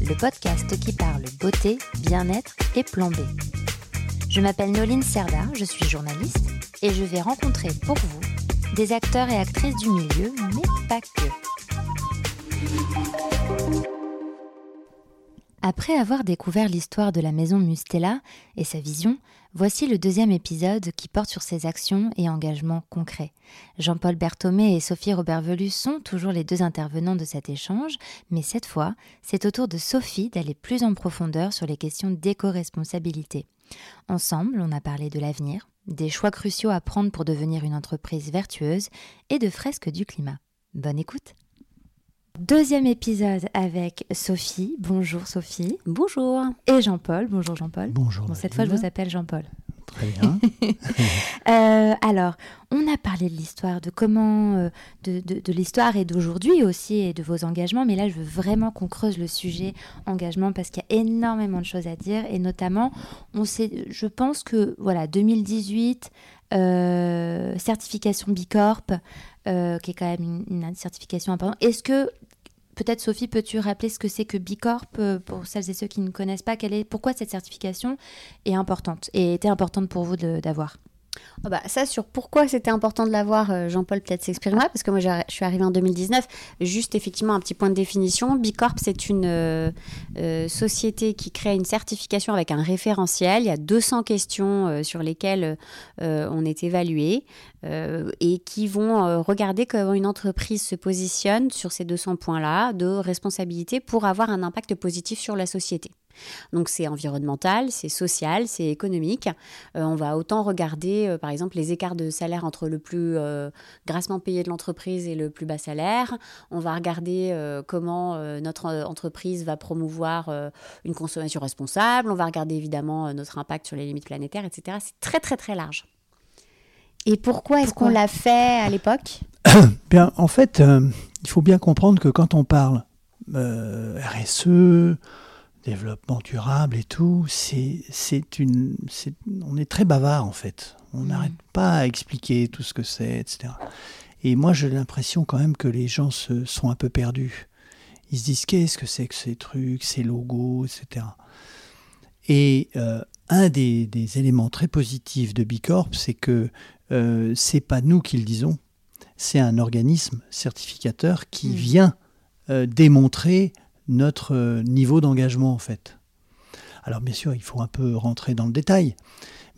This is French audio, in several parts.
le podcast qui parle beauté, bien-être et plan. Je m'appelle Noline Serda, je suis journaliste et je vais rencontrer pour vous des acteurs et actrices du milieu, mais pas que. Après avoir découvert l'histoire de la maison Mustela et sa vision, voici le deuxième épisode qui porte sur ses actions et engagements concrets. Jean-Paul Berthomé et Sophie Robert-Velu sont toujours les deux intervenants de cet échange, mais cette fois, c'est au tour de Sophie d'aller plus en profondeur sur les questions d'éco-responsabilité. Ensemble, on a parlé de l'avenir, des choix cruciaux à prendre pour devenir une entreprise vertueuse et de fresques du climat. Bonne écoute Deuxième épisode avec Sophie. Bonjour Sophie. Bonjour. Et Jean-Paul. Bonjour Jean-Paul. Bonjour. Bon, cette fois, je vous appelle Jean-Paul. Très bien. Euh, alors, on a parlé de l'histoire, de comment, euh, de, de- de l'histoire et d'aujourd'hui aussi, et de vos engagements. Mais là, je veux vraiment qu'on creuse le sujet engagement parce qu'il y a énormément de choses à dire. Et notamment, on sait, je pense que voilà, 2018, euh, certification Bicorp, euh, qui est quand même une, certification importante. Est-ce que Peut-être Sophie, peux-tu rappeler ce que c'est que Bicorp euh, pour celles et ceux qui ne connaissent pas quelle Pourquoi cette certification est importante et était importante pour vous d'avoir? Ah bah, ça, sur pourquoi c'était important de l'avoir, euh, Jean-Paul peut-être s'exprimera, parce que moi je suis arrivée en 2019. Juste effectivement un petit point de définition. Bicorp, c'est une euh, euh, société qui crée une certification avec un référentiel. Il y a 200 questions sur lesquelles on est évalué et qui vont regarder comment une entreprise se positionne sur ces 200 points-là de responsabilité pour avoir un impact positif sur la société. Donc c'est environnemental, c'est social, c'est économique. Euh, on va autant regarder, euh, par exemple, les écarts de salaire entre le plus euh, grassement payé de l'entreprise et le plus bas salaire. On va regarder comment notre entreprise va promouvoir une consommation responsable. On va regarder évidemment notre impact sur les limites planétaires, etc. C'est très très très large. Et pourquoi est-ce qu'on l'a fait à l'époque Bien, en fait, il faut bien comprendre que quand on parle RSE, développement durable et tout, c'est, c'est une, c'est- on est très bavard en fait. On Mm. n'arrête pas à expliquer tout ce que c'est, etc. Et moi, j'ai l'impression quand même que les gens se sont un peu perdus. Ils se disent qu'est-ce que c'est que ces trucs, ces logos, etc. Et euh, un des, des éléments très positifs de Bicorp, c'est que euh, c'est pas nous qui le disons, c'est un organisme certificateur qui Mm. vient euh, démontrer notre euh, niveau d'engagement en fait. Alors bien sûr, il faut un peu rentrer dans le détail,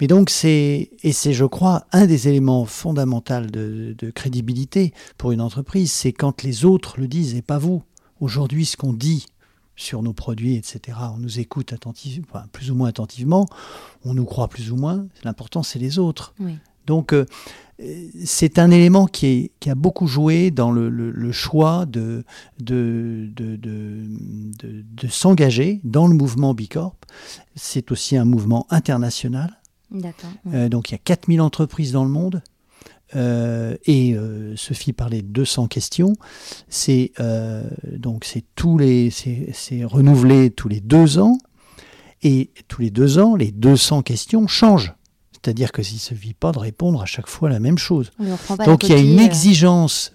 mais donc c'est et c'est je crois un des éléments fondamentaux de, crédibilité pour une entreprise, c'est quand les autres le disent et pas vous. Aujourd'hui, ce qu'on dit sur nos produits, etc. On nous écoute attentivement, enfin, plus ou moins attentivement, on nous croit plus ou moins. L'important, c'est les autres. Oui. Donc, euh, c'est un élément qui, est- qui a beaucoup joué dans le, le- le choix de, de, de, de, de- de s'engager dans le mouvement Bicorp. C'est aussi un mouvement international. D'accord. Euh, donc, il y a 4000 entreprises dans le monde. Euh, et euh, Sophie parlait de 200 questions. C'est donc c'est tous les c'est c'est renouvelé tous les deux ans et tous les deux ans les 200 questions changent. C'est-à-dire que s'il ne suffit pas de répondre à chaque fois la même chose. Donc il y a une euh, exigence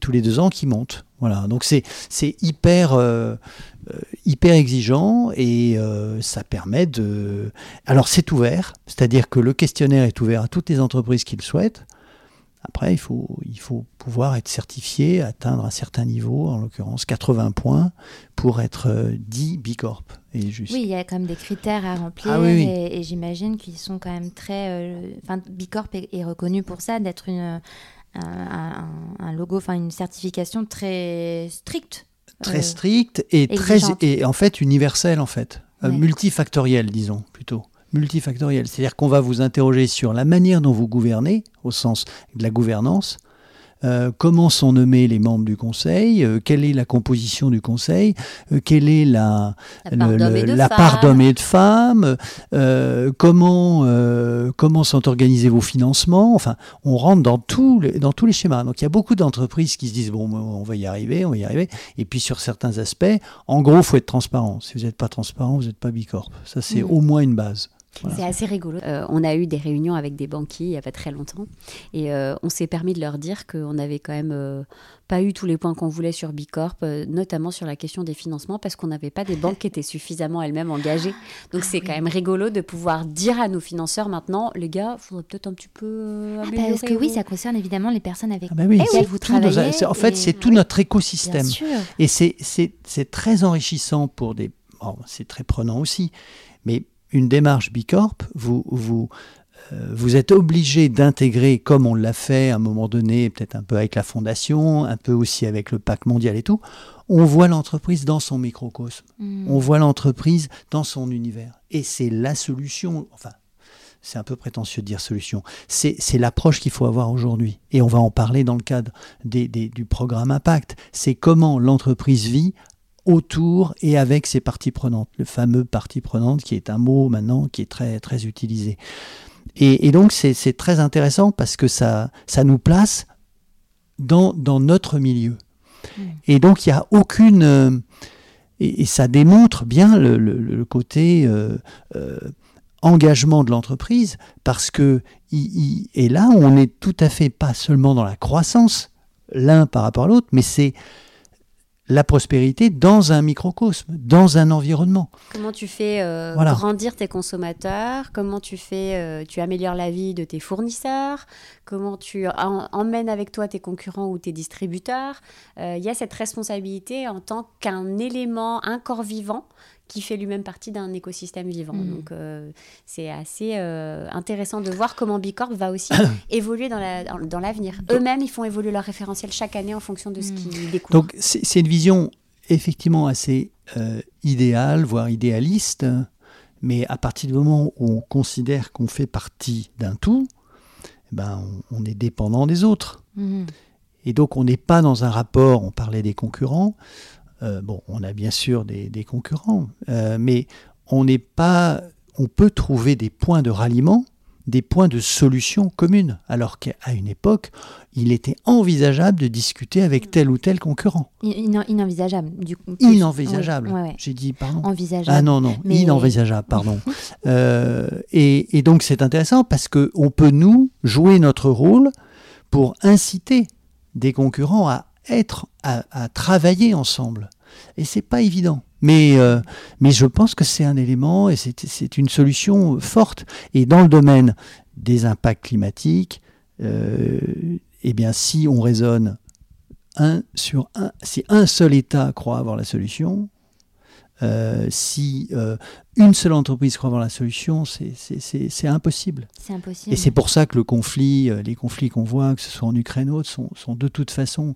tous les deux ans qui monte. Voilà. Donc c'est hyper euh, euh, hyper exigeant et euh, ça permet de. Alors c'est ouvert, c'est-à-dire que le questionnaire est ouvert à toutes les entreprises qui le souhaitent. Après, il faut, il faut pouvoir être certifié, atteindre un certain niveau, en l'occurrence 80 points, pour être euh, dit Bicorp. Et juste. Oui, il y a quand même des critères à remplir Ah oui, oui. et, et j'imagine qu'ils sont quand même très. euh, Enfin, Bicorp est, est reconnu pour ça, d'être une un, logo, enfin une certification très stricte. très Euh, strict et très et en fait universel en fait Euh, Ouais. multifactoriel disons plutôt multifactoriel c'est-à-dire qu'on va vous interroger sur la manière dont vous gouvernez au sens de la gouvernance euh, comment sont nommés les membres du conseil, euh, quelle est la composition du conseil, euh, quelle est la, La part d'hommes et de femmes. comment, comment sont organisés vos financements. Enfin, on rentre dans, tous les- dans tous les schémas. Donc il y a beaucoup d'entreprises qui se disent, bon, on va y arriver, on va y arriver. Et puis sur certains aspects, en gros, il faut être transparent. Si vous n'êtes pas transparent, vous n'êtes pas Bicorp. Ça, c'est Mhm. au moins une base. Voilà. C'est assez rigolo. Euh, on a eu des réunions avec des banquiers il n'y a pas très longtemps et euh, on s'est permis de leur dire qu'on n'avait quand même euh, pas eu tous les points qu'on voulait sur Bicorp, euh, notamment sur la question des financements, parce qu'on n'avait pas des banques qui étaient suffisamment elles-mêmes engagées. Donc c'est quand même rigolo de pouvoir dire à nos financeurs maintenant, les gars, il faudrait peut-être un petit peu euh, Ah. Parce que oui, ça concerne évidemment les personnes avec Ah bah oui, lesquelles c'est vous travaillez. en fait, et- c'est tout notre Bien écosystème. sûr. Et c'est- c'est c'est très enrichissant pour des. bon, c'est très prenant aussi, mais une démarche Bicorp, vous, vous, euh, vous êtes obligé d'intégrer, comme on l'a fait à un moment donné, peut-être un peu avec la fondation, un peu aussi avec le pacte mondial et tout, on voit l'entreprise dans son microcosme, Mm. on voit l'entreprise dans son univers. Et c'est la solution, enfin, c'est un peu prétentieux de dire solution, c'est c'est l'approche qu'il faut avoir aujourd'hui. Et on va en parler dans le cadre des- des- du programme Impact. C'est comment l'entreprise vit autour et avec ses parties prenantes, le fameux partie prenante qui est un mot maintenant qui est très, très utilisé. Et, et donc c'est très intéressant parce que ça, ça nous place dans, dans notre milieu. Et donc il n'y a aucune... euh, et, et ça démontre bien le, le- le côté euh, euh, engagement de l'entreprise parce que il- il- et là on est tout à fait pas seulement dans la croissance l'un par rapport à l'autre, mais c'est la prospérité dans un microcosme, dans un environnement. Comment tu fais euh, Voilà. grandir tes consommateurs? Comment tu fais, euh, tu améliores la vie de tes fournisseurs? Comment tu en- emmènes avec toi tes concurrents ou tes distributeurs? Euh, Il y a cette responsabilité en tant qu'un élément, un corps vivant qui fait lui-même partie d'un écosystème vivant. Mm. Donc euh, c'est assez euh, intéressant de voir comment Bicorp va aussi évoluer dans la- dans dans l'avenir. Eux-mêmes, ils font évoluer leur référentiel chaque année en fonction de ce Mm. qu'ils découvrent. Donc c'est une vision effectivement assez euh, idéale, voire idéaliste, mais à partir du moment où on considère qu'on fait partie d'un tout, eh ben, on, on est dépendant des autres. Mhm. Et donc on n'est pas dans un rapport, on parlait des concurrents, euh, bon, on a bien sûr des, des concurrents, euh, mais on n'est pas, on peut trouver des points de ralliement, des points de solution communes, alors qu'à une époque, il était envisageable de discuter avec tel ou tel concurrent. In- Inenvisageable. Du coup, Inenvisageable. Oui, ouais, ouais. J'ai dit, pardon. Envisageable. Ah non, non, Mais- inenvisageable, pardon. Euh, et, et donc c'est intéressant parce qu'on peut, nous, jouer notre rôle pour inciter des concurrents à être, à, à travailler ensemble. Et c'est pas évident. Mais, euh, mais je pense que c'est un élément et c'est une solution forte. Et dans le domaine des impacts climatiques, euh, eh bien, si on raisonne un sur un, si un seul État croit avoir la solution, euh, si euh, une seule entreprise croit avoir la solution, c'est- impossible. Impossible. Et c'est pour ça que le conflit, les conflits qu'on voit, que ce soit en Ukraine ou autre, sont, sont de toute façon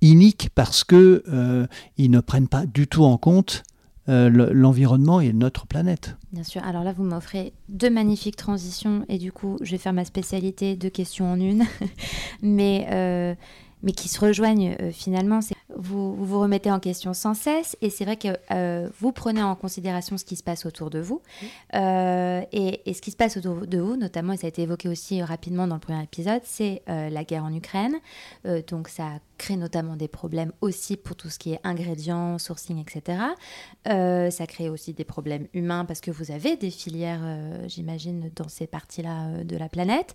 iniques parce que euh, ils ne prennent pas du tout en compte euh, le- l'environnement et notre planète. Bien sûr. Alors là, vous m'offrez deux magnifiques transitions et du coup, je vais faire ma spécialité, deux questions en une, mais, euh, mais qui se rejoignent euh, finalement. Vous, vous vous remettez en question sans cesse et c'est vrai que euh, vous prenez en considération ce qui se passe autour de vous Euh, et, et ce qui se passe autour de vous, notamment, et ça a été évoqué aussi rapidement dans le premier épisode, c'est euh, la guerre en Ukraine. Donc ça crée notamment des problèmes aussi pour tout ce qui est ingrédients, sourcing, etc. Ça crée aussi des problèmes humains parce que vous avez des filières, j'imagine, dans ces parties-là de la planète.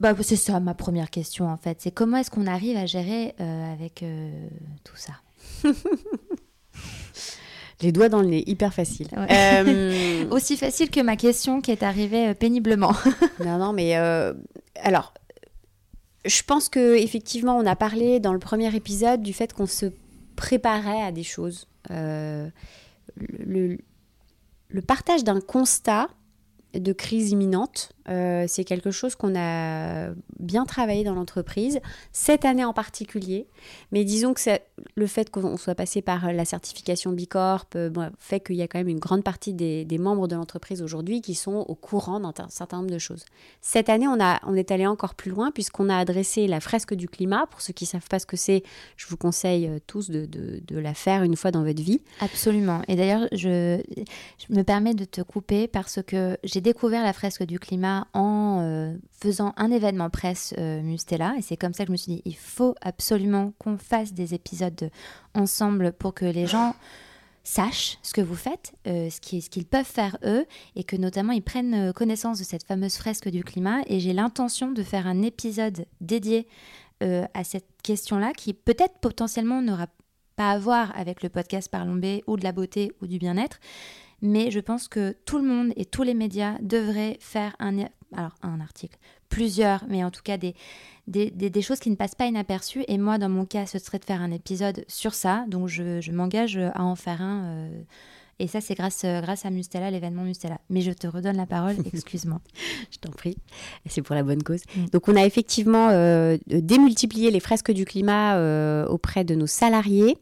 Bah, c'est ça ma première question en fait. C'est comment est-ce qu'on arrive à gérer euh, avec euh, tout ça? Les doigts dans le nez, hyper facile. Ouais. Euh, Aussi facile que ma question qui est arrivée péniblement. Non, non, mais alors, je pense que effectivement, on a parlé dans le premier épisode du fait qu'on se préparait à des choses. Le, le partage d'un constat de crise imminente Euh, c'est quelque chose qu'on a bien travaillé dans l'entreprise, cette année en particulier. Mais disons que le fait qu'on soit passé par la certification Bicorp euh, fait qu'il y a quand même une grande partie des, membres de l'entreprise aujourd'hui qui sont au courant d'un certain nombre de choses. Cette année, on, a, on est allé encore plus loin puisqu'on a adressé la fresque du climat. Pour ceux qui ne savent pas ce que c'est, je vous conseille euh, tous de, de, la faire une fois dans votre vie. Absolument. Et d'ailleurs, je, je me permets de te couper parce que j'ai découvert la fresque du climat en euh, faisant un événement presse euh, Mustela. Et c'est comme ça que je me suis dit, il faut absolument qu'on fasse des épisodes ensemble pour que les gens sachent ce que vous faites, euh, ce qu'ils peuvent faire eux, et que notamment ils prennent connaissance de cette fameuse fresque du climat. Et j'ai l'intention de faire un épisode dédié à cette question-là, qui peut-être potentiellement n'aura pas à voir avec le podcast Parlons B ou de la beauté ou du bien-être, mais je pense que tout le monde et tous les médias devraient faire un, article, plusieurs, mais en tout cas des, des, choses qui ne passent pas inaperçues. Et moi, dans mon cas, ce serait de faire un épisode sur ça, donc je, m'engage à en faire un. Euh, et ça, c'est grâce, euh, grâce à Mustela, l'événement Mustela. Mais je te redonne la parole, excuse-moi. je t'en prie, c'est pour la bonne cause. Mm. Donc, on a effectivement euh, démultiplié les fresques du climat auprès de nos salariés.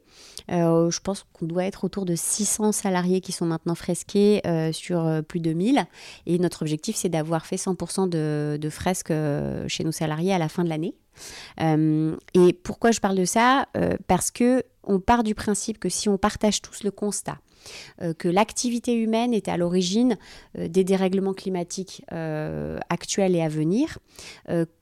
Euh, je pense qu'on doit être autour de 600 salariés qui sont maintenant fresqués euh, sur euh, plus de 1000. Et notre objectif, c'est d'avoir fait 100% de, fresques chez nos salariés à la fin de l'année. et pourquoi je parle de ça? Parce que on part du principe que si on partage tous le constat, que l'activité humaine est à l'origine des dérèglements climatiques actuels et à venir,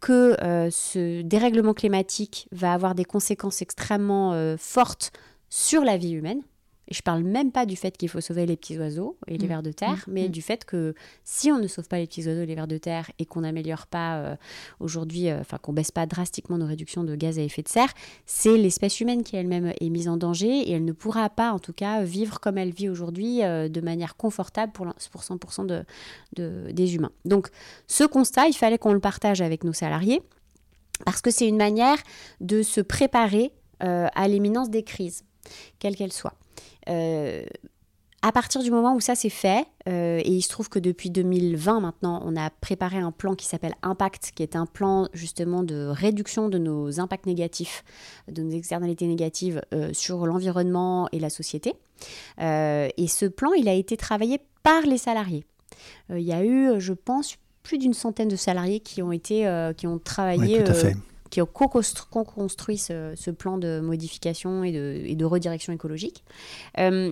que ce dérèglement climatique va avoir des conséquences extrêmement fortes sur la vie humaine. Et je parle même pas du fait qu'il faut sauver les petits oiseaux et les mm. vers de terre, mm. mais mm. du fait que si on ne sauve pas les petits oiseaux et les vers de terre et qu'on n'améliore pas euh, aujourd'hui, euh, enfin qu'on baisse pas drastiquement nos réductions de gaz à effet de serre, c'est l'espèce humaine qui elle-même est mise en danger et elle ne pourra pas, en tout cas, vivre comme elle vit aujourd'hui euh, de manière confortable pour, pour 100% de, des humains. Donc ce constat, il fallait qu'on le partage avec nos salariés parce que c'est une manière de se préparer à l'imminence des crises quelle qu'elle soit. Euh, à partir du moment où ça s'est fait, euh, et il se trouve que depuis 2020 maintenant, on a préparé un plan qui s'appelle Impact, qui est un plan justement de réduction de nos impacts négatifs, de nos externalités négatives euh, sur l'environnement et la société. et ce plan, il a été travaillé par les salariés. il y a eu, je pense, plus d'une centaine de salariés qui ont été, qui ont travaillé qui ont co-construit ce, plan de modification et de, redirection écologique. Euh,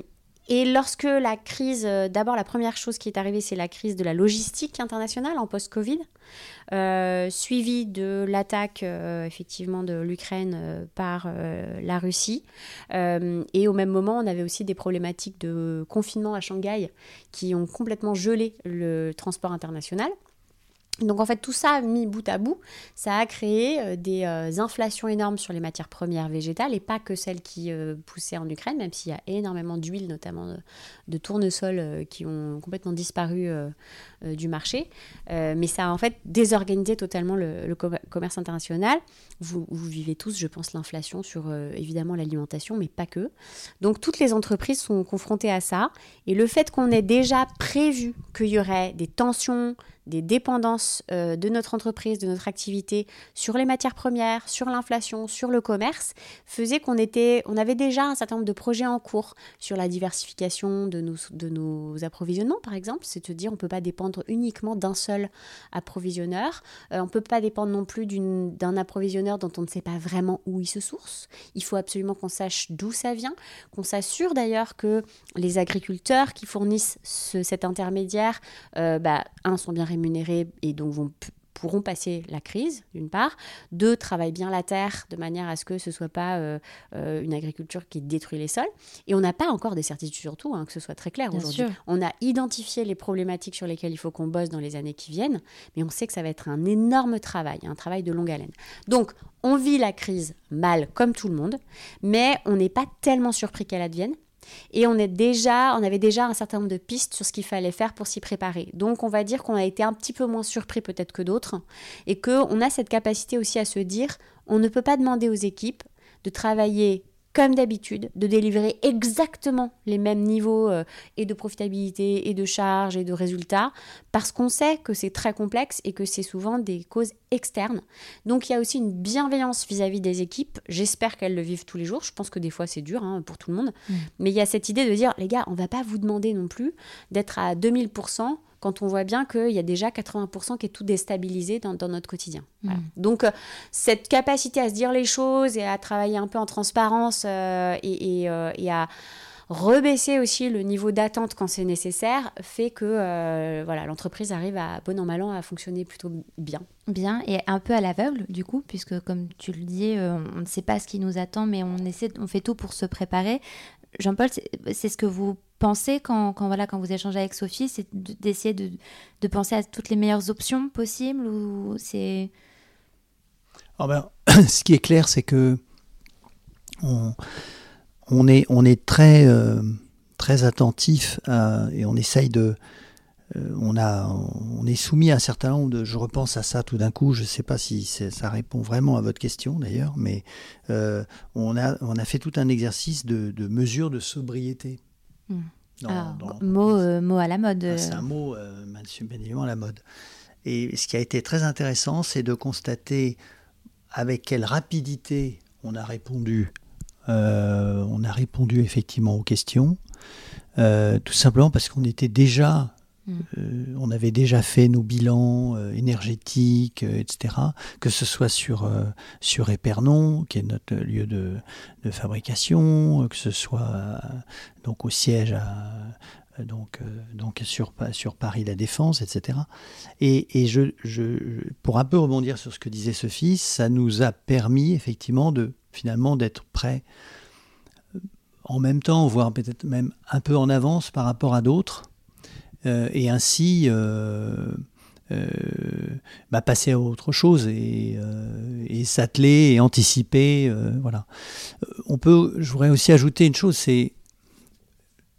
et lorsque la crise, euh, d'abord la première chose qui est arrivée, c'est la crise de la logistique internationale en post-Covid, euh, suivie de l'attaque effectivement de l'Ukraine par la Russie. et au même moment, on avait aussi des problématiques de confinement à Shanghai qui ont complètement gelé le transport international. Donc en fait, tout ça mis bout à bout, ça a créé euh, des euh, inflations énormes sur les matières premières végétales et pas que celles qui euh, poussaient en Ukraine, même s'il y a énormément d'huile, notamment de, tournesol, qui ont complètement disparu du marché. mais ça a en fait désorganisé totalement le, commerce international. Vous, vous, vivez tous, je pense, l'inflation sur évidemment l'alimentation, mais pas que. Donc toutes les entreprises sont confrontées à ça. Et le fait qu'on ait déjà prévu qu'il y aurait des tensions, des dépendances euh, de notre entreprise, de notre activité sur les matières premières, sur l'inflation, sur le commerce, faisait qu'on était, on avait déjà un certain nombre de projets en cours sur la diversification de nos, de nos approvisionnements, par exemple. C'est à dire, on ne peut pas dépendre uniquement d'un seul approvisionneur. Euh, on ne peut pas dépendre non plus d'un approvisionneur dont on ne sait pas vraiment où il se source. Il faut absolument qu'on sache d'où ça vient, qu'on s'assure d'ailleurs que les agriculteurs qui fournissent cet intermédiaire, euh, bah, un, sont bien rémunérés et donc vont pourront passer la crise, d'une part. Deux, travaillent bien la terre de manière à ce que ce ne soit pas euh, euh, une agriculture qui détruit les sols. Et on n'a pas encore des certitudes sur tout, hein, que ce soit très clair aujourd'hui. On a identifié les problématiques sur lesquelles il faut qu'on bosse dans les années qui viennent, mais on sait que ça va être un énorme travail, un travail de longue haleine. Donc, on vit la crise mal, comme tout le monde, mais on n'est pas tellement surpris qu'elle advienne et on, avait déjà un certain nombre de pistes sur ce qu'il fallait faire pour s'y préparer. Donc on va dire qu'on a été un petit peu moins surpris peut-être que d'autres et qu'on a cette capacité aussi à se dire on ne peut pas demander aux équipes de travailler comme d'habitude, de délivrer exactement les mêmes niveaux euh, et de profitabilité et de charges et de résultats, parce qu'on sait que c'est très complexe et que c'est souvent des causes externes. Donc il y a aussi une bienveillance vis-à-vis des équipes. J'espère qu'elles le vivent tous les jours. Je pense que des fois c'est dur hein, pour tout le monde. Mm. Mais il y a cette idée de dire, les gars, on va pas vous demander non plus d'être à 2000% quand on voit bien qu'il y a déjà 80% qui est tout déstabilisé dans, notre quotidien. Mm. Donc, euh, cette capacité à se dire les choses et à travailler un peu en transparence euh, euh, et, à rebaisser aussi le niveau d'attente quand c'est nécessaire fait que voilà l'entreprise arrive à bon an mal an à fonctionner plutôt bien. Bien et un peu à l'aveugle du coup puisque comme tu le dis on ne sait pas ce qui nous attend mais on essaie on fait tout pour se préparer. Jean-Paul c'est ce que vous pensez quand, quand, voilà, quand vous échangez avec Sophie C'est d'essayer de, penser à toutes les meilleures options possibles ou c'est... Oh ben, ce qui est clair, c'est que on, est, très, euh, attentif et on essaye de... Euh, on, est soumis à un certain nombre de... Je repense à ça tout d'un coup, je ne sais pas si ça répond vraiment à votre question d'ailleurs, mais euh, on, a, fait tout un exercice de mesure de sobriété. Ah, mot, euh, mot à la mode. Ah, c'est un mot, euh, bien à la mode. Et ce qui a été très intéressant, c'est de constater avec quelle rapidité on a répondu. Euh, on a répondu effectivement aux questions, euh, tout simplement parce qu'on était déjà. Euh, on avait déjà fait nos bilans euh, énergétiques, euh, etc. Que ce soit sur, sur Épernon, qui est notre lieu de, fabrication, que ce soit donc au siège donc, donc sur, sur Paris La Défense, etc. Et, je, pour un peu rebondir sur ce que disait Sophie, ça nous a permis effectivement de finalement d'être prêts en même temps, voire peut-être même un peu en avance par rapport à d'autres, et ainsi euh, euh, bah, passer à autre chose et, s'atteler et anticiper. voilà. On peut, je voudrais aussi ajouter une chose, c'est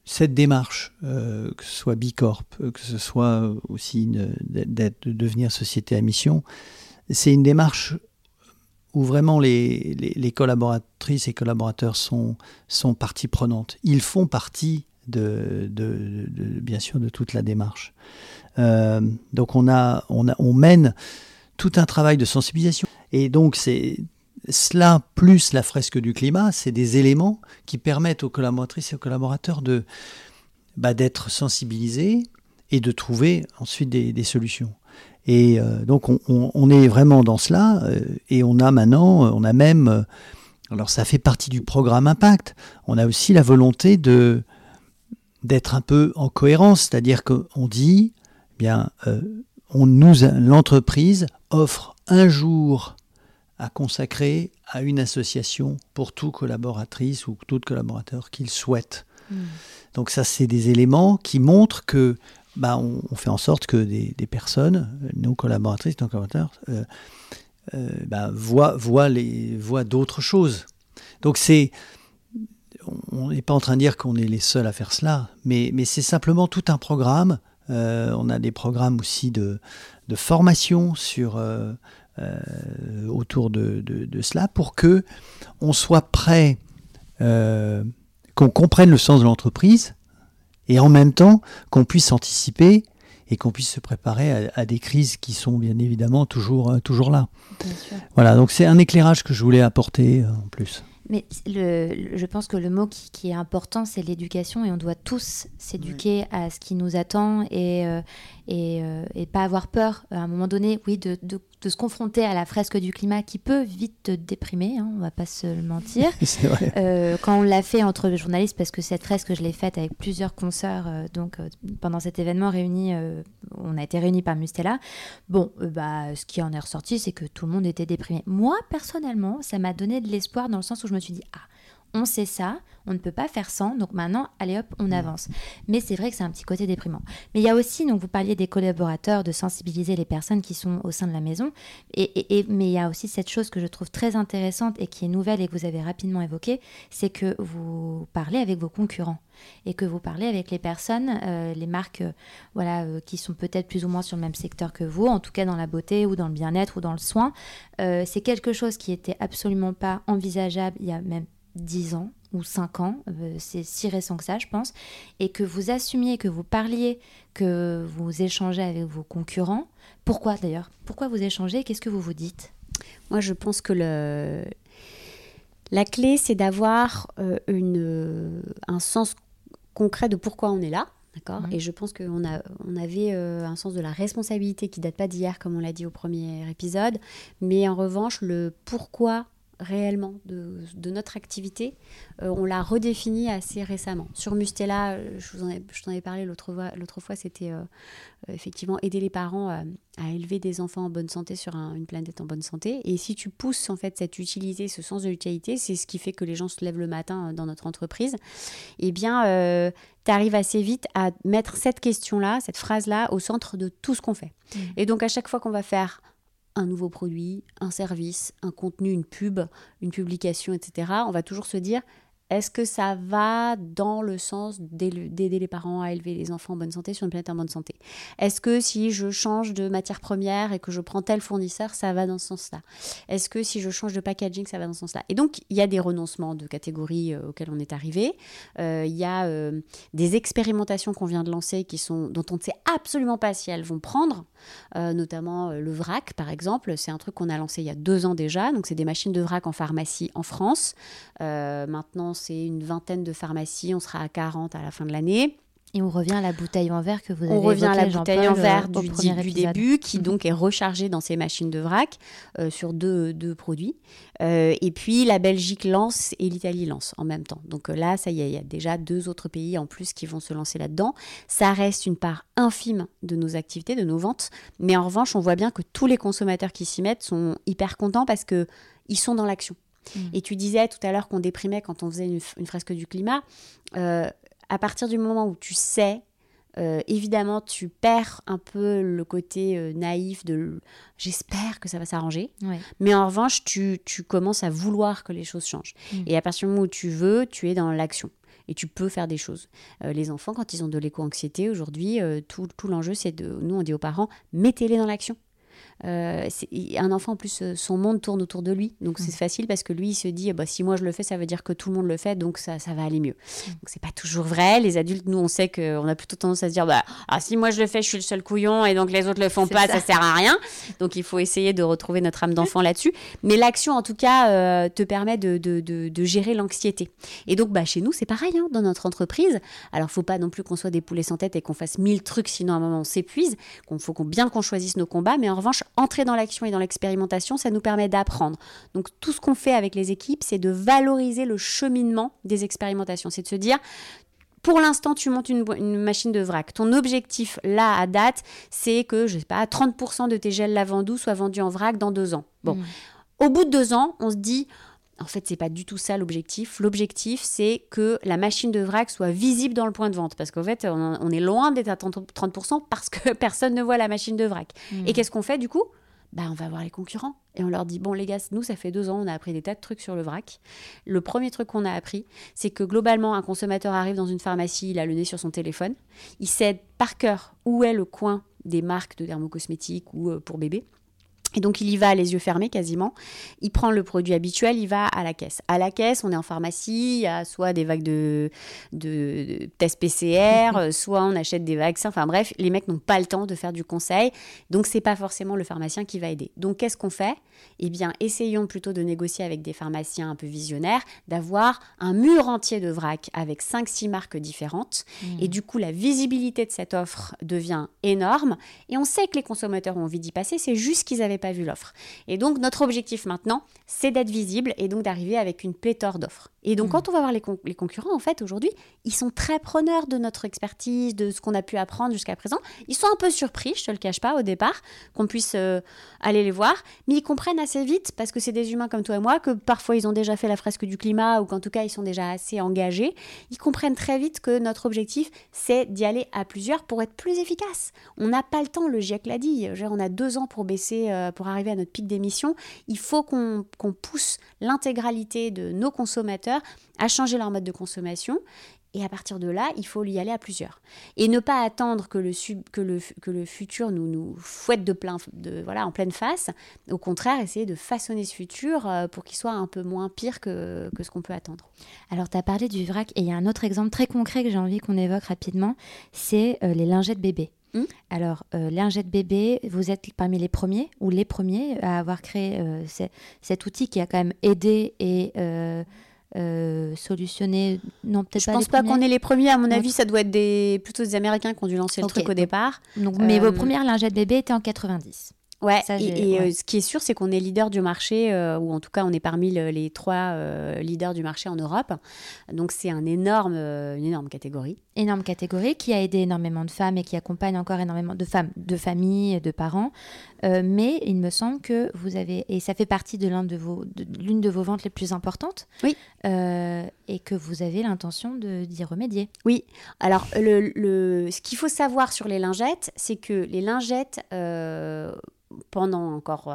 cette démarche, que ce soit Bicorp, que ce soit aussi de devenir société à mission, c'est une démarche où vraiment les, les, collaboratrices et collaborateurs sont, sont partie prenante. Ils font partie de, bien sûr de toute la démarche. Euh, donc on, a, on, a, on mène tout un travail de sensibilisation. Et donc c'est cela plus la fresque du climat, c'est des éléments qui permettent aux collaboratrices et aux collaborateurs de bah, d'être sensibilisés et de trouver ensuite des, solutions. Et euh, donc on, est vraiment dans cela euh, et on a maintenant, on a même, alors ça fait partie du programme Impact, on a aussi la volonté de d'être un peu en cohérence, c'est-à-dire qu'on dit, eh bien, euh, on nous, l'entreprise offre un jour à consacrer à une association pour toute collaboratrice ou tout collaborateur qu'il souhaite. Hmm. Donc ça, c'est des éléments qui montrent que bah, on, fait en sorte que des, personnes, nos collaboratrices, nos collaborateurs, euh, euh, bah, voient, voient, les, voient d'autres choses. Donc c'est on n'est pas en train de dire qu'on est les seuls à faire cela, mais, c'est simplement tout un programme. Euh, on a des programmes aussi de, formation sur, euh, euh, autour de, cela pour que on soit prêt, qu'on comprenne le sens de l'entreprise et en même temps qu'on puisse anticiper et qu'on puisse se préparer à, des crises qui sont bien évidemment toujours, toujours là. Voilà, donc c'est un éclairage que je voulais apporter en plus. Mais le, je pense que le mot qui, est important, c'est l'éducation et on doit tous s'éduquer à ce qui nous attend et, euh, euh, et, pas avoir peur. À un moment donné, oui, de, de, se confronter à la fresque du climat qui peut vite te déprimer, hein, on va pas se le mentir. vrai. Euh, quand on l'a fait entre journalistes, parce que cette fresque, je l'ai faite avec plusieurs consoeurs, donc pendant cet événement réuni, on a été réunis par Mustela. Bon, bah, ce qui en est ressorti, c'est que tout le monde était déprimé. Moi, personnellement, ça m'a donné de l'espoir dans le sens où je me suis dit, ah, on sait ça, on ne peut pas faire sans, donc maintenant, allez hop, on mm. avance. Mais c'est vrai que c'est un petit côté déprimant. Mais il y a aussi, donc vous parliez des collaborateurs, de sensibiliser les personnes qui sont au sein de la maison, et, mais il y a aussi cette chose que je trouve très intéressante et qui est nouvelle et que vous avez rapidement évoquée, c'est que vous parlez avec vos concurrents et que vous parlez avec les personnes, euh, les marques euh, voilà, euh, qui sont peut-être plus ou moins sur le même secteur que vous, en tout cas dans la beauté ou dans le bien-être ou dans le soin. c'est quelque chose qui était absolument pas envisageable il y a même 10 ans ou 5 ans, euh, c'est si récent que ça, je pense, et que vous assumiez, que vous parliez, que vous échangez avec vos concurrents. Pourquoi d'ailleurs Pourquoi vous échangez Qu'est-ce que vous vous dites? Moi, je pense que le... la clé, c'est d'avoir euh, une, un sens concret de pourquoi on est là. D'accord? Mhm. Et je pense qu'on a, on avait euh, un sens de la responsabilité qui date pas d'hier, comme on l'a dit au premier épisode, mais en revanche, le pourquoi réellement de, de notre activité, euh, on l'a redéfini assez récemment. Sur Mustela, euh, je vous en ai, je t'en ai parlé l'autre fois, l'autre fois c'était euh, effectivement aider les parents à, à élever des enfants en bonne santé sur un- une planète en bonne santé. Et si tu pousses en fait cette utilité, ce sens de l'utilité, c'est ce qui fait que les gens se lèvent le matin dans notre entreprise. Eh bien, tu arrives assez vite à mettre cette question-là, cette phrase-là, au centre de tout ce qu'on fait. Mm. Et donc, à chaque fois qu'on va faire un nouveau produit, un service, un contenu, une pub, une publication, etc., on va toujours se dire est-ce que ça va dans le sens d'aider les parents à élever les enfants en bonne santé sur une planète en bonne santé? Est-ce que si je change de matière première et que je prends tel fournisseur, ça va dans ce sens-là? Est-ce que si je change de packaging, ça va dans ce sens-là? Et donc, il y a des renoncements de catégories euh, auxquelles on est arrivé. Euh, Il y a euh, des expérimentations qu'on vient de lancer qui sont, dont on ne sait absolument pas si elles vont prendre, notamment le vrac, par exemple. C'est un truc qu'on a lancé il y a deux ans déjà. Donc, c'est des machines de vrac en pharmacie en France. Maintenant, c'est une vingtaine de pharmacies. On sera à 40 à la fin de l'année. Et on revient à la bouteille en verre que vous avez On revient à la bouteille en verre euh, du, début, qui Mhm. donc est rechargée dans ces machines de vrac euh, sur deux, deux produits. Euh, et puis la Belgique lance et l'Italie lance en même temps. Donc euh, là, ça y est, il y a déjà deux autres pays en plus qui vont se lancer là-dedans. Ça reste une part infime de nos activités, de nos ventes. Mais en revanche, on voit bien que tous les consommateurs qui s'y mettent sont hyper contents parce que ils sont dans l'action. Mhm. Et tu disais tout à l'heure qu'on déprimait quand on faisait une, une fresque du climat. Euh, à partir du moment où tu sais euh, évidemment, tu perds un peu le côté euh, naïf de j'espère que ça va s'arranger. Ouais. Mais en revanche, tu, tu commences à vouloir que les choses changent. Mm. Et à partir du moment où tu veux, tu es dans l'action. Et tu peux faire des choses. Euh, les enfants, quand ils ont de l'éco-anxiété, aujourd'hui, tout, tout l'enjeu, c'est de. Nous, on dit aux parents, mettez-les dans l'action. Euh, un enfant, en plus, euh, son monde tourne autour de lui. Donc, c'est facile parce que lui, il se dit bah, si moi je le fais, ça veut dire que tout le monde le fait, donc ça, ça va aller mieux. Donc, c'est pas toujours vrai. Les adultes, nous, on sait qu'on a plutôt tendance à se dire bah, ah, si moi je le fais, je suis le seul couillon et donc les autres le font pas, ça. ça. sert à rien. Donc, il faut essayer de retrouver notre âme d'enfant là-dessus. Mais l'action, en tout cas, euh, te permet de, de- de- de gérer l'anxiété. Et donc, bah, chez nous, c'est pareil, hein, dans notre entreprise. Alors, faut pas non plus qu'on soit des poulets sans tête et qu'on fasse mille trucs, sinon à un moment on s'épuise. Il faut qu'on, bien qu'on choisisse nos combats. Mais en revanche, entrer dans l'action et dans l'expérimentation, ça nous permet d'apprendre. Donc, tout ce qu'on fait avec les équipes, c'est de valoriser le cheminement des expérimentations. C'est de se dire, pour l'instant, tu montes une, machine de vrac. Ton objectif, là, à date, c'est que, je sais pas, 30% de tes gels lavandou soient vendus en vrac dans deux ans. Bon. Mm. Au bout de deux ans, on se dit, en fait, c'est pas du tout ça l'objectif. L'objectif, c'est que la machine de vrac soit visible dans le point de vente. Parce qu'en fait, on, on est loin d'être à 30% 30% parce que personne ne voit la machine de vrac. Mm. Et qu'est-ce qu'on fait du coup? Bah, on va voir les concurrents et on leur dit bon les gars nous ça fait deux ans on a appris des tas de trucs sur le vrac le premier truc qu'on a appris c'est que globalement un consommateur arrive dans une pharmacie il a le nez sur son téléphone il sait par cœur où est le coin des marques de dermocosmétiques ou euh, pour bébé et donc, il y va les yeux fermés quasiment. Il prend le produit habituel, il va à la caisse. À la caisse, on est en pharmacie, il y a soit des vagues de, de, de tests PCR, soit on achète des vaccins. Enfin bref, les mecs n'ont pas le temps de faire du conseil. Donc, c'est pas forcément le pharmacien qui va aider. Donc, qu'est-ce qu'on fait? Eh bien, essayons plutôt de négocier avec des pharmaciens un peu visionnaires, d'avoir un mur entier de vrac avec 5-6 marques différentes. Et du coup, la visibilité de cette offre devient énorme. Et on sait que les consommateurs ont envie d'y passer, c'est juste qu'ils n'avaient pas vu l'offre. Et donc, notre objectif maintenant, c'est d'être visible et donc d'arriver avec une pléthore d'offres. Et donc, quand on va voir les, con- les concurrents, en fait, aujourd'hui, ils sont très preneurs de notre expertise, de ce qu'on a pu apprendre jusqu'à présent. Ils sont un peu surpris, je te le cache pas, au départ, qu'on puisse euh, aller les voir, mais ils comprennent assez vite, parce que c'est des humains comme toi et moi, que parfois ils ont déjà fait la fresque du climat, ou qu'en tout cas ils sont déjà assez engagés. Ils comprennent très vite que notre objectif, c'est d'y aller à plusieurs pour être plus efficace. On n'a pas le temps, le GIEC l'a dit, on a deux ans pour baisser, euh, pour arriver à notre pic d'émissions. Il faut qu'on pousse l'intégralité de nos consommateurs à changer leur mode de consommation Et à partir de là, il faut y aller à plusieurs. Et ne pas attendre que le, futur nous, nous fouette de plein, de, voilà, en pleine face. Au contraire, essayer de façonner ce futur euh, pour qu'il soit un peu moins pire que, que ce qu'on peut attendre. Alors, tu as parlé du vrac, et il y a un autre exemple très concret que j'ai envie qu'on évoque rapidement, c'est euh, les lingettes bébés. Hmm Alors, euh, lingettes bébés, vous êtes parmi les premiers ou les premiers à avoir créé euh, cet outil qui a quand même aidé et euh, solutionner Non, peut-être pas. Je pense pas qu'on est les premiers. À mon Donc, avis, ça doit être des plutôt des Américains qui ont dû lancer le truc au départ. Donc, mais vos Euh, premières lingettes bébés étaient en 90. Ouais. Ça, et et, euh, ouais. ce qui est sûr, c'est qu'on est leader du marché, euh, ou en tout cas, on est parmi le- les trois euh, leaders du marché en Europe. Donc, c'est un énorme, euh, une énorme catégorie. Énorme catégorie qui a aidé énormément de femmes et qui accompagne encore énormément de femmes, de familles, de parents. Euh, mais il me semble que vous avez, et ça fait partie de l'un de vos, de- l'une de vos ventes les plus importantes. Oui. Euh, et que vous avez l'intention de- d'y remédier. Oui, alors le, le- ce qu'il faut savoir sur les lingettes, c'est que les lingettes, euh, pendant encore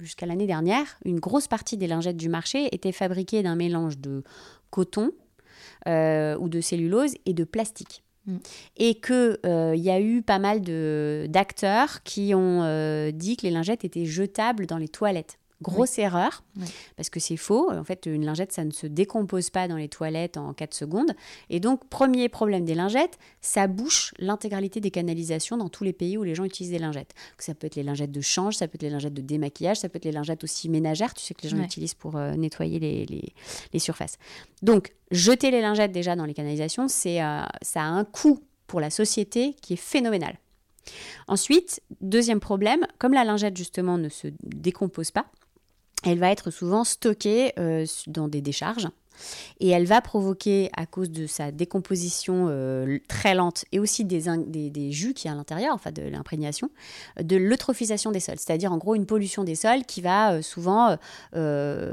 jusqu'à l'année dernière, une grosse partie des lingettes du marché étaient fabriquées d'un mélange de coton euh, ou de cellulose et de plastique. Mm. Et qu'il y a eu pas mal d'acteurs qui ont euh, dit que les lingettes étaient jetables dans les toilettes. Grosse erreur, Oui. parce que c'est faux. En fait, une lingette, ça ne se décompose pas dans les toilettes en 4 secondes. Et donc, premier problème des lingettes, ça bouche l'intégralité des canalisations dans tous les pays où les gens utilisent des lingettes. Donc, ça peut être les lingettes de change, ça peut être les lingettes de démaquillage, ça peut être les lingettes aussi ménagères, tu sais que les gens Ouais. utilisent pour euh, nettoyer les, les- les surfaces. Donc, jeter les lingettes déjà dans les canalisations, c'est, euh, ça a un coût pour la société qui est phénoménal. Ensuite, deuxième problème, comme la lingette justement ne se décompose pas, elle va être souvent stockée euh, dans des décharges et elle va provoquer, à cause de sa décomposition euh, très lente et aussi des, jus qui y a à l'intérieur, enfin de l'imprégnation, de l'eutrophisation des sols, c'est-à-dire en gros une pollution des sols qui va euh, souvent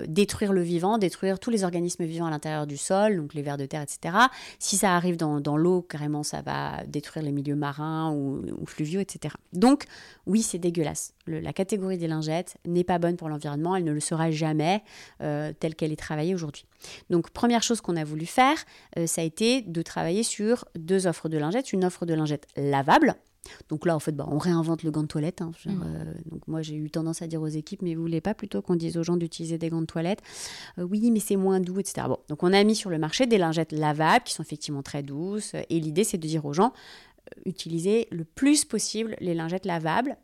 détruire le vivant, détruire tous les organismes vivants à l'intérieur du sol, donc les vers de terre, etc. Si ça arrive dans, dans l'eau, carrément, ça va détruire les milieux marins ou, ou fluviaux, etc. Donc, oui, c'est dégueulasse. Le- la catégorie des lingettes n'est pas bonne pour l'environnement, elle ne le sera jamais euh, telle qu'elle est travaillée aujourd'hui. Donc, première chose qu'on a voulu faire, euh, ça a été de travailler sur deux offres de lingettes. Une offre de lingettes lavable. Donc là, en fait, bah, on réinvente le gant de toilette. hein. Genre, Mm. euh, donc moi, j'ai eu tendance à dire aux équipes, mais vous voulez pas plutôt qu'on dise aux gens d'utiliser des gants de toilette? Euh, Oui, mais c'est moins doux, etc. Bon, donc on a mis sur le marché des lingettes lavables qui sont effectivement très douces. Et l'idée, c'est de dire aux gens, utilisez le plus possible les lingettes lavables.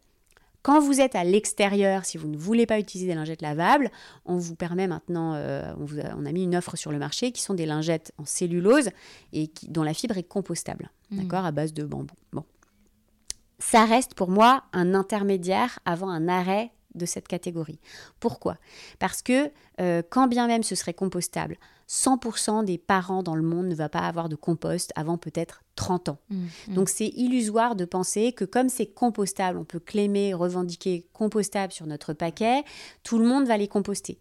Quand vous êtes à l'extérieur, si vous ne voulez pas utiliser des lingettes lavables, on vous permet maintenant, euh, on, vous a, on a mis une offre sur le marché qui sont des lingettes en cellulose et qui, dont la fibre est compostable, Mhm. d'accord, à base de bambou. Bon. Ça reste pour moi un intermédiaire avant un arrêt de cette catégorie. Pourquoi? Parce que euh, quand bien même ce serait compostable, 100% des parents dans le monde ne va pas avoir de compost avant peut-être 30 ans. Mm, mm. Donc c'est illusoire de penser que comme c'est compostable, on peut clémer, revendiquer compostable sur notre paquet, tout le monde va les composter.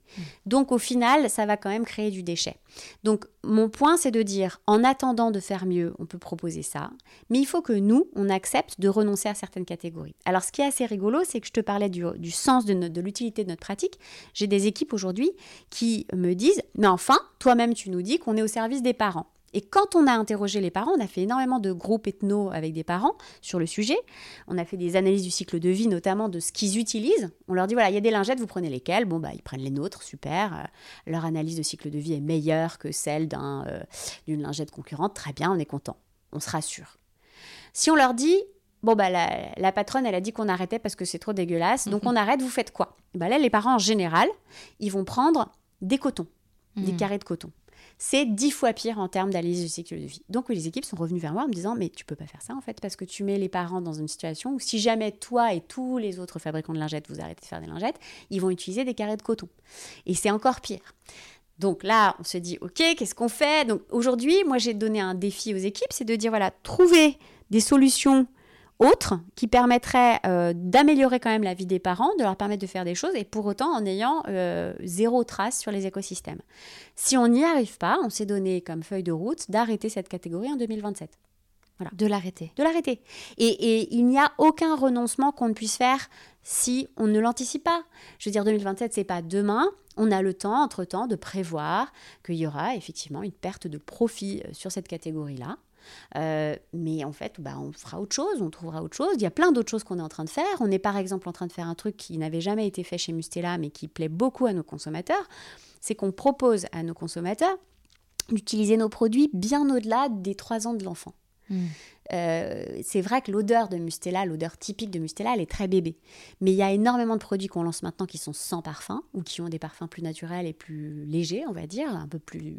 Donc au final, ça va quand même créer du déchet. Donc mon point, c'est de dire, en attendant de faire mieux, on peut proposer ça, mais il faut que nous, on accepte de renoncer à certaines catégories. Alors ce qui est assez rigolo, c'est que je te parlais du, du sens de, de l'utilité de notre pratique. J'ai des équipes aujourd'hui qui me disent, mais enfin, toi-même tu nous dis qu'on est au service des parents. Et quand on a interrogé les parents, on a fait énormément de groupes ethno avec des parents sur le sujet. On a fait des analyses du cycle de vie, notamment de ce qu'ils utilisent. On leur dit voilà, il y a des lingettes, vous prenez lesquelles? Bon, bah, ils prennent les nôtres, super. Euh, leur analyse de cycle de vie est meilleure que celle d'un, euh, d'une lingette concurrente. Très bien, on est content. On se rassure. Si on leur dit bon, bah, la, la patronne, elle a dit qu'on arrêtait parce que c'est trop dégueulasse, donc on arrête, vous faites quoi? Bah, Là, les parents, en général, ils vont prendre des cotons, des Mm. carrés de coton. C'est dix fois pire en termes d'analyse du cycle de vie. Donc les équipes sont revenues vers moi en me disant mais tu peux pas faire ça en fait parce que tu mets les parents dans une situation où si jamais toi et tous les autres fabricants de lingettes vous arrêtez de faire des lingettes, ils vont utiliser des carrés de coton. Et c'est encore pire. Donc là, on se dit ok, qu'est-ce qu'on fait? Donc aujourd'hui, moi j'ai donné un défi aux équipes, c'est de dire voilà, trouver des solutions autres qui permettraient euh, d'améliorer quand même la vie des parents, de leur permettre de faire des choses, et pour autant en ayant euh, zéro trace sur les écosystèmes. Si on n'y arrive pas, on s'est donné comme feuille de route d'arrêter cette catégorie en 2027. De l'arrêter. De l'arrêter. Et, et il n'y a aucun renoncement qu'on ne puisse faire si on ne l'anticipe pas. Je veux dire, 2027, c'est pas demain. on a le temps, entre-temps, de prévoir qu'il y aura effectivement une perte de profit euh, sur cette catégorie-là. Euh, mais en fait, bah, on fera autre chose, on trouvera autre chose. Il y a plein d'autres choses qu'on est en train de faire. On est par exemple en train de faire un truc qui n'avait jamais été fait chez Mustela, mais qui plaît beaucoup à nos consommateurs. C'est qu'on propose à nos consommateurs d'utiliser nos produits bien au-delà des 3 ans de l'enfant. Hmm. Euh, c'est vrai que l'odeur de Mustela, l'odeur typique de Mustela, elle est très bébé. Mais il y a énormément de produits qu'on lance maintenant qui sont sans parfum ou qui ont des parfums plus naturels et plus légers, on va dire, un peu plus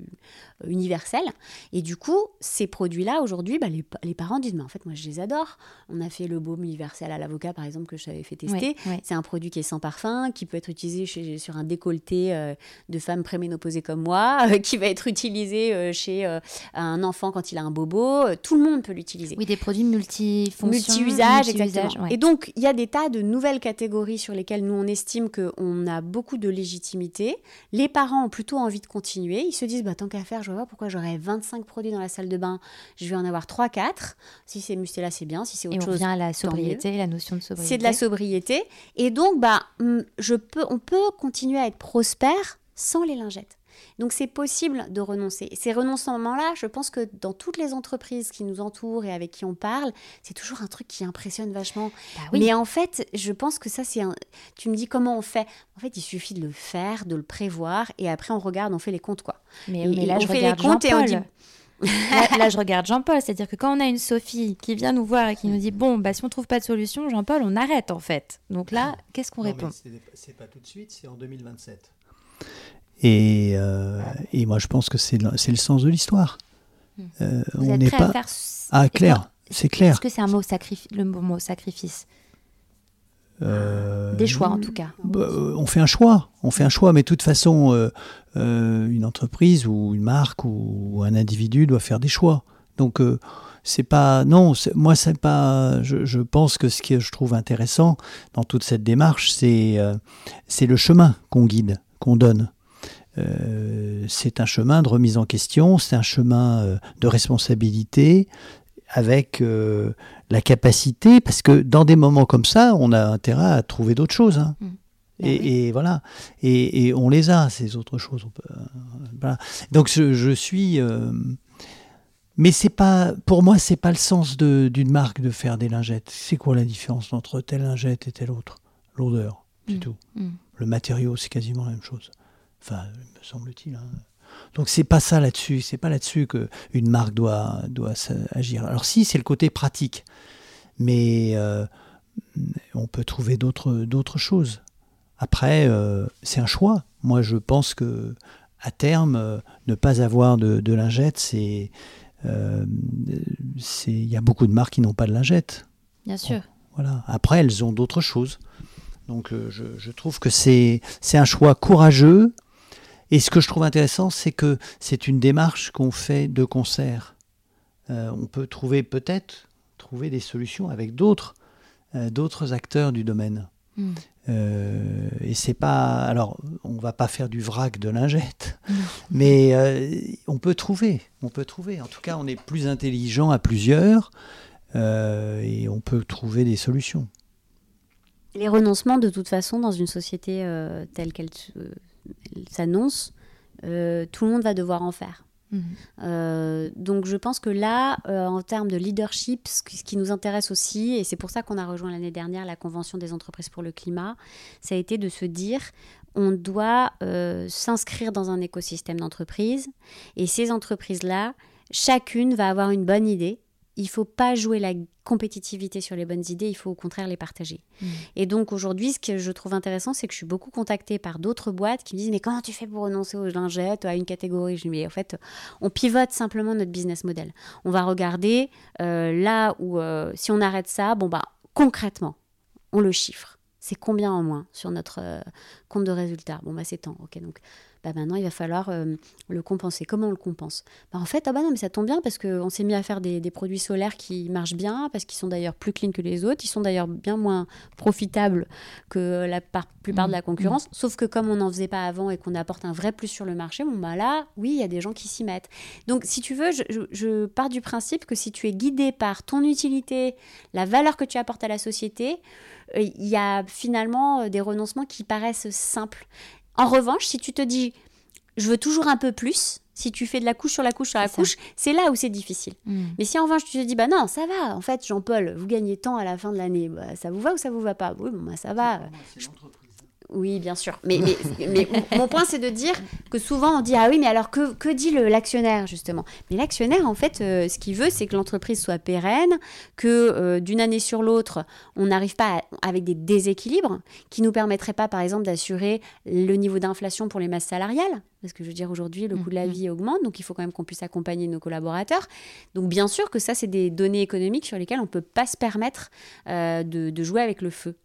euh, universels. Et du coup, ces produits-là, aujourd'hui, bah, les, parents disent, mais en fait, moi, je les adore. On a fait le baume universel à l'avocat, par exemple, que je t'avais fait tester. C'est un produit qui est sans parfum, qui peut être utilisé sur un décolleté euh, de femmes préménopausées comme moi, qui va être utilisé chez un enfant quand il a un bobo. Tout le monde peut l'utiliser. Oui, des produits multifonctions. Multi-usages, exactement. Et donc, il y a des tas de nouvelles catégories sur lesquelles nous, on estime qu'on a beaucoup de légitimité. Les parents ont plutôt envie de continuer. Ils se disent, bah, tant qu'à faire, je vois pas pourquoi j'aurais 25 produits dans la salle de bain. Je vais en avoir 3-4. Si c'est Mustela, c'est bien. Si c'est autre et on chose. à la sobriété, la notion de sobriété. C'est de la sobriété. Et donc, bah, je peux, on peut continuer à être prospère sans les lingettes. Donc c'est possible de renoncer. ces renoncements-là, je pense que dans toutes les entreprises qui nous entourent et avec qui on parle, c'est toujours un truc qui impressionne vachement. Bah Mais en fait, je pense que ça, c'est un... Tu me dis comment on fait En fait, il suffit de le faire, de le prévoir, et après on regarde, on fait les comptes, quoi. Mais, là, je regarde les comptes et on dit... là, je regarde Jean-Paul, c'est-à-dire que quand on a une Sophie qui vient nous voir et qui nous dit bon, bah, si on trouve pas de solution, Jean-Paul, on arrête en fait. Donc là, qu'est-ce qu'on répond C'est pas tout de suite, c'est en 2027. Et, euh, et, moi, je pense que c'est le, le, sens de l'histoire. Hmm. Euh, on n'est pas. Faire... Ah, clair, c'est clair. Est-ce que c'est un mot sacrifice, le mot sacrifice euh, Des choix, en tout cas. Bah, on fait un choix. On fait un choix, mais de toute façon, une entreprise ou une marque ou, un individu doit faire des choix. Donc, c'est pas. Non, moi, c'est pas. Je, je, pense que ce que je trouve intéressant dans toute cette démarche, c'est c'est le chemin qu'on guide, qu'on donne. Euh, c'est un chemin de remise en question, c'est un chemin euh, de responsabilité avec euh, la capacité, parce que dans des moments comme ça, on a intérêt à trouver d'autres choses. Hein. Mmh. Bah et, voilà, et, on les a, ces autres choses. Donc je, suis... mais c'est pas, pour moi, c'est pas le sens d'une marque de faire des lingettes. C'est quoi la différence entre telle lingette et telle autre? L'odeur, c'est mmh. tout. Mmh. Le matériau, c'est quasiment la même chose. Enfin, me semble-t-il. Hein. Donc c'est pas ça là-dessus, c'est pas là-dessus que une marque doit doit agir. Alors si c'est le côté pratique, mais euh, on peut trouver d'autres d'autres choses. Après, euh, c'est un choix. Moi, je pense que à terme, euh, ne pas avoir de, de lingettes, c'est il y a beaucoup de marques qui n'ont pas de lingettes. Bien sûr. voilà. Après, elles ont d'autres choses. Donc je, je, trouve que c'est un choix courageux, et ce que je trouve intéressant, c'est que c'est une démarche qu'on fait de concert. Euh, on peut trouver peut-être trouver des solutions avec d'autres euh, d'autres acteurs du domaine. Hmm. Euh, et c'est pas alors on va pas faire du vrac de lingettes, mais on peut trouver, on peut trouver. En tout cas, on est plus intelligent à plusieurs et on peut trouver des solutions. Les renoncements, de toute façon, dans une société telle qu'elle s'annonce, euh, tout le monde va devoir en faire. Mhm. Euh, donc je pense que là, euh, en termes de leadership, ce qui, nous intéresse aussi, et c'est pour ça qu'on a rejoint l'année dernière la Convention des entreprises pour le climat, ça a été de se dire, on doit s'inscrire dans un écosystème d'entreprises, et ces entreprises-là, chacune va avoir une bonne idée, il faut pas jouer la compétitivité sur les bonnes idées, il faut au contraire les partager. Mm. Et donc aujourd'hui, ce que je trouve intéressant, c'est que je suis beaucoup contactée par d'autres boîtes qui me disent mais comment tu fais pour renoncer aux lingettes, à une catégorie? Je dis mais en fait, on pivote simplement notre business model. On va regarder euh, là où euh, si on arrête ça, bon bah concrètement, on le chiffre. C'est combien en moins sur notre euh, compte de résultat Bon bah c'est tant. Ok donc bah, maintenant il va falloir euh, le compenser. Comment on le compense? Bah, En fait, ah bah non, mais ça tombe bien parce qu'on s'est mis à faire des, produits solaires qui marchent bien, parce qu'ils sont d'ailleurs plus clean que les autres, ils sont d'ailleurs bien moins profitables que la plupart de la mmh. concurrence, mmh. sauf que comme on n'en faisait pas avant et qu'on apporte un vrai plus sur le marché, bon bah là, oui, il y a des gens qui s'y mettent. Donc si tu veux, je, pars du principe que si tu es guidé par ton utilité, la valeur que tu apportes à la société, euh, il y a finalement euh, des renoncements qui paraissent simples. En revanche, si tu te dis, je veux toujours un peu plus, si tu fais de la couche sur la couche sur la couche, c'est là où c'est difficile. Mm. Mais si en revanche tu te dis, bah non, ça va, en fait, Jean-Paul, vous gagnez tant à la fin de l'année, bah, ça vous va ou ça vous va pas? Oui, bon, bah, ça va. Oui, bien sûr. Mais, mais, mais mon- point, c'est de dire que souvent on dit, ah oui, mais alors que, que dit l'actionnaire, justement? Mais l'actionnaire, en fait, euh, ce qu'il veut, c'est que l'entreprise soit pérenne, que euh, d'une année sur l'autre, on n'arrive pas à- avec des déséquilibres qui nous permettraient pas, par exemple, d'assurer le niveau d'inflation pour les masses salariales. Parce que je veux dire, aujourd'hui, le coût de la Mhm. vie augmente, donc il faut quand même qu'on puisse accompagner nos collaborateurs. Donc bien sûr que ça, c'est des données économiques sur lesquelles on ne peut pas se permettre euh, de, de jouer avec le feu.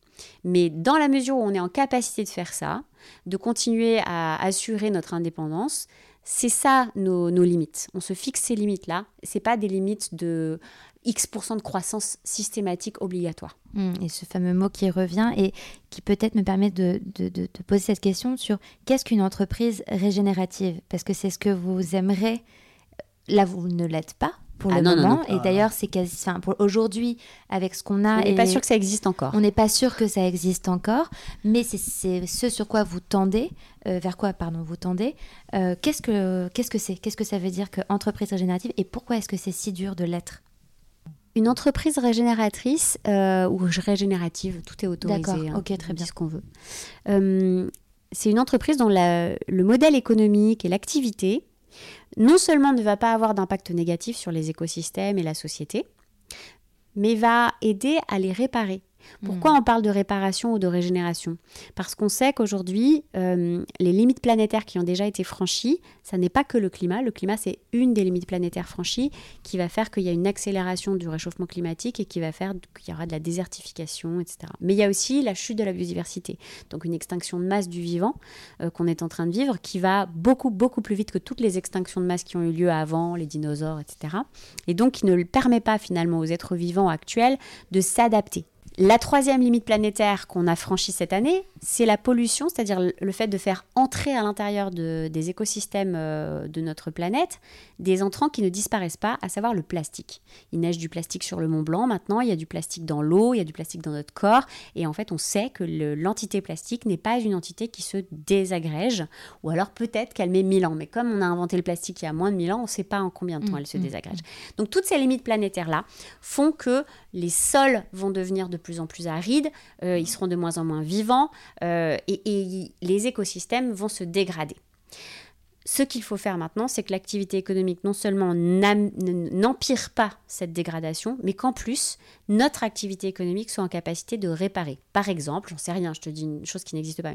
Mais dans la mesure où on est en capacité de faire ça, de continuer à assurer notre indépendance, c'est ça nos, limites. On se fixe ces limites-là. C'est pas des limites de X% de croissance systématique obligatoire. Mm, Et ce fameux mot qui revient et qui peut-être me permet de, de- poser cette question sur qu'est-ce qu'une entreprise régénérative? Parce que c'est ce que vous aimeriez. Là, vous ne l'êtes pas pour Ah le non, moment. non. Et d'ailleurs, c'est quasi. enfin, pour aujourd'hui, avec ce qu'on a. on n'est pas sûr que ça existe encore. On n'est pas sûr que ça existe encore, mais c'est- c'est ce sur quoi vous tendez, euh, vers quoi, pardon, vous tendez. Euh, qu'est-ce que qu'est-ce que c'est? Qu'est-ce que ça veut dire que entreprise régénérative et pourquoi est-ce que c'est si dur de l'être? Une entreprise régénératrice euh, ou régénérative, tout est autorisé. D'accord, hein, ok, très bien. ce qu'on veut. C'est une entreprise dont la- le modèle économique et l'activité non seulement ne va pas avoir d'impact négatif sur les écosystèmes et la société, mais va aider à les réparer. Pourquoi on parle de réparation ou de régénération? Parce qu'on sait qu'aujourd'hui, euh, les limites planétaires qui ont déjà été franchies, ça n'est pas que le climat. Le climat, c'est une des limites planétaires franchies qui va faire qu'il y a une accélération du réchauffement climatique et qui va faire qu'il y aura de la désertification, etc. Mais il y a aussi la chute de la biodiversité, donc une extinction de masse du vivant euh, qu'on est en train de vivre, qui va beaucoup, beaucoup plus vite que toutes les extinctions de masse qui ont eu lieu avant, les dinosaures, etc. Et donc qui ne permet pas finalement aux êtres vivants actuels de s'adapter. La troisième limite planétaire qu'on a franchie cette année, c'est la pollution, c'est-à-dire le fait de faire entrer à l'intérieur de- des écosystèmes euh, de notre planète des entrants qui ne disparaissent pas, à savoir le plastique. Il neige du plastique sur le Mont Blanc maintenant, il y a du plastique dans l'eau, il y a du plastique dans notre corps, et en fait on sait que le- l'entité plastique n'est pas une entité qui se désagrège, ou alors peut-être qu'elle met 1000 ans, mais comme on a inventé le plastique il y a moins de 1000 ans, on ne sait pas en combien de temps Mm, elle se mm, désagrège. Donc toutes ces limites planétaires-là font que les sols vont devenir de plus en plus arides, euh, ils seront de moins en moins vivants, euh, et, les écosystèmes vont se dégrader. Ce qu'il faut faire maintenant, c'est que l'activité économique non seulement n'empire pas cette dégradation, mais qu'en plus, notre activité économique soit en capacité de réparer. Par exemple, j'en sais rien, je te dis une chose qui n'existe pas,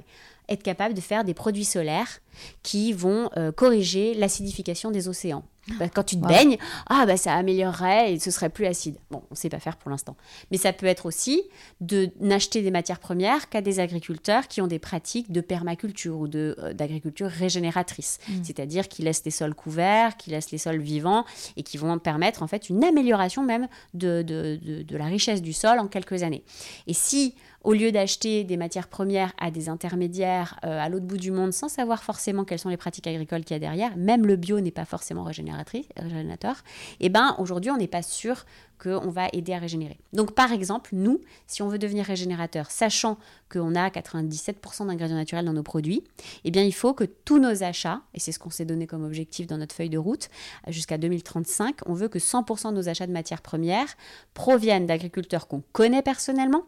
être capable de faire des produits solaires qui vont euh, corriger l'acidification des océans. Bah, quand tu te baignes, ah bah ça améliorerait et ce serait plus acide. Bon, on ne sait pas faire pour l'instant. Mais ça peut être aussi de n'acheter des matières premières qu'à des agriculteurs qui ont des pratiques de permaculture ou euh, d'agriculture régénératrice. C'est-à-dire qui laissent les sols couverts, qui laissent les sols vivants et qui vont permettre en fait une amélioration même de, de, de- de la richesse du sol en quelques années. Et si au lieu d'acheter des matières premières à des intermédiaires euh, à l'autre bout du monde sans savoir forcément quelles sont les pratiques agricoles qu'il y a derrière, même le bio n'est pas forcément régénérateur, et ben aujourd'hui on n'est pas sûr qu'on va aider à régénérer. Donc par exemple, nous, si on veut devenir régénérateur, sachant qu'on a 97% d'ingrédients naturels dans nos produits, eh bien il faut que tous nos achats, et c'est ce qu'on s'est donné comme objectif dans notre feuille de route, jusqu'à 2035, on veut que 100% de nos achats de matières premières proviennent d'agriculteurs qu'on connaît personnellement,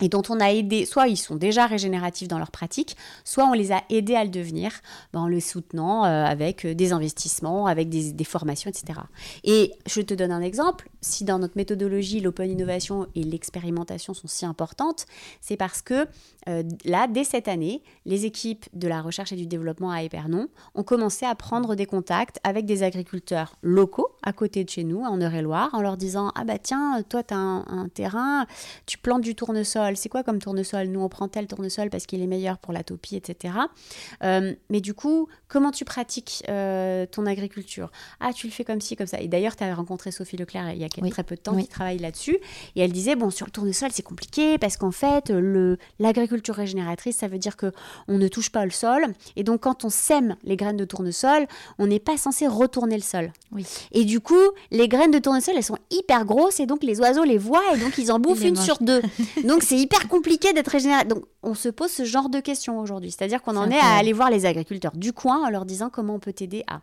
et dont on a aidé, soit ils sont déjà régénératifs dans leur pratique, soit on les a aidés à le devenir ben, en les soutenant euh, avec euh, des investissements, avec des, des formations, etc. Et je te donne un exemple, si dans notre méthodologie l'open innovation et l'expérimentation sont si importantes, c'est parce que euh, là, dès cette année, les équipes de la recherche et du développement à Épernon ont commencé à prendre des contacts avec des agriculteurs locaux à côté de chez nous, en Eure-et-Loire, en leur disant Ah bah tiens, toi, tu as un, un terrain, tu plantes du tournesol. C'est quoi comme tournesol? Nous, on prend tel tournesol parce qu'il est meilleur pour l'atopie, etc. Euh, mais du coup, comment tu pratiques euh, ton agriculture? Ah, tu le fais comme ci, comme ça. Et d'ailleurs, tu avais rencontré Sophie Leclerc il y a Oui. très peu de temps Oui. qui travaille là-dessus. Et elle disait Bon, sur le tournesol, c'est compliqué parce qu'en fait, l'agriculture régénératrice, ça veut dire que on ne touche pas le sol. Et donc, quand on sème les graines de tournesol, on n'est pas censé retourner le sol. Oui. Et du coup, les graines de tournesol, elles sont hyper grosses et donc les oiseaux les voient et donc ils en bouffent une sur deux. Donc c'est hyper compliqué d'être régénérateur. Donc, on se pose ce genre de questions aujourd'hui. C'est-à-dire qu'on en est à aller voir les agriculteurs du coin en leur disant comment on peut t'aider à.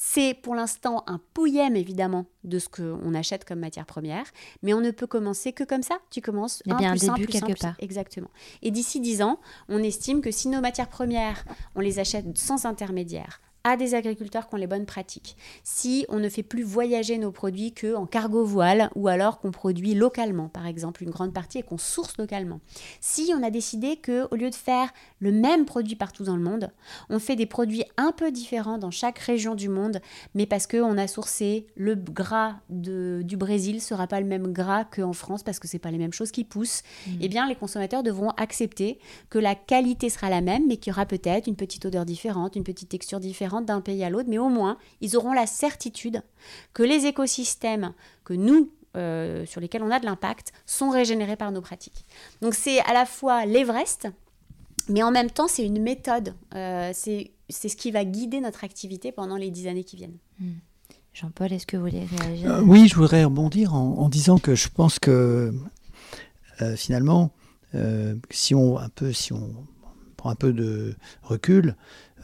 C'est pour l'instant un pouillème, évidemment, de ce qu'on achète comme matière première, mais on ne peut commencer que comme ça. Tu commences Il y a un bien un plus un, début plus quelque part. Exactement. Et d'ici 10 ans, on estime que si nos matières premières, on les achète sans intermédiaire, à des agriculteurs qui ont les bonnes pratiques, si on ne fait plus voyager nos produits que en cargo voile ou alors qu'on produit localement, par exemple, une grande partie et qu'on source localement. Si on a décidé que au lieu de faire le même produit partout dans le monde, on fait des produits un peu différents dans chaque région du monde, mais parce qu'on a sourcé le gras de- du Brésil sera pas le même gras qu'en France parce que c'est pas les mêmes choses qui poussent, eh bien les consommateurs devront accepter que la qualité sera la même, mais qu'il y aura peut-être une petite odeur différente, une petite texture différente d'un pays à l'autre, mais au moins ils auront la certitude que les écosystèmes que nous euh, sur lesquels on a de l'impact sont régénérés par nos pratiques. Donc c'est à la fois l'Everest, mais en même temps c'est une méthode. Euh, c'est c'est ce qui va guider notre activité pendant les dix années qui viennent. Jean-Paul, est-ce que vous voulez réagir? Euh, oui, je voudrais rebondir en, en disant que je pense que euh, finalement, euh, si on un peu, si on prend un peu de recul,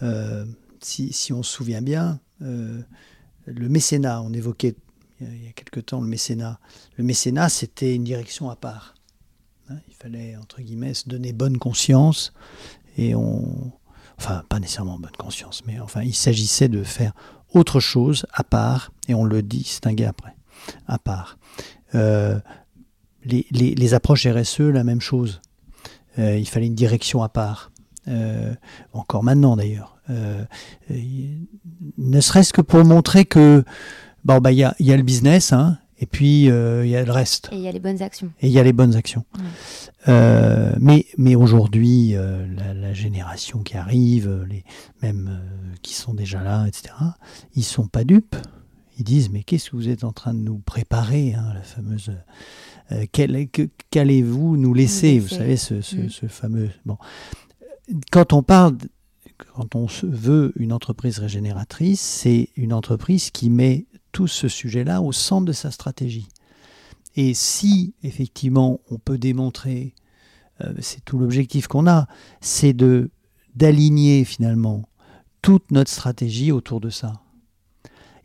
euh, si, on se souvient bien, euh, le mécénat, on évoquait il y a- il y a quelque temps le mécénat. Le mécénat, c'était une direction à part. Hein, il fallait entre guillemets se donner bonne conscience et on, enfin pas nécessairement bonne conscience, mais enfin il s'agissait de faire autre chose à part, et on le distinguait après, à part. Euh, les, approches RSE, la même chose. Euh, il fallait une direction à part. Euh, encore maintenant d'ailleurs. Euh, ne serait-ce que pour montrer que bon, bah, il y, a, y a le business, hein, et puis euh, il y a le reste Et il y a les bonnes actions. et il y a les bonnes actions. Ouais. Euh, mais mais aujourd'hui, euh, la, la génération qui arrive, les même qui sont déjà là, etc., ils sont pas dupes. Ils disent mais qu'est-ce que vous êtes en train de nous préparer, hein, la fameuse. Qu'allez-vous nous laisser, Vous savez ce, ce- Mm. ce fameux. Bon, quand on parle, quand on veut une entreprise régénératrice, c'est une entreprise qui met tout ce sujet-là au centre de sa stratégie. Et si effectivement on peut démontrer, euh, c'est tout l'objectif qu'on a, c'est de d'aligner finalement toute notre stratégie autour de ça.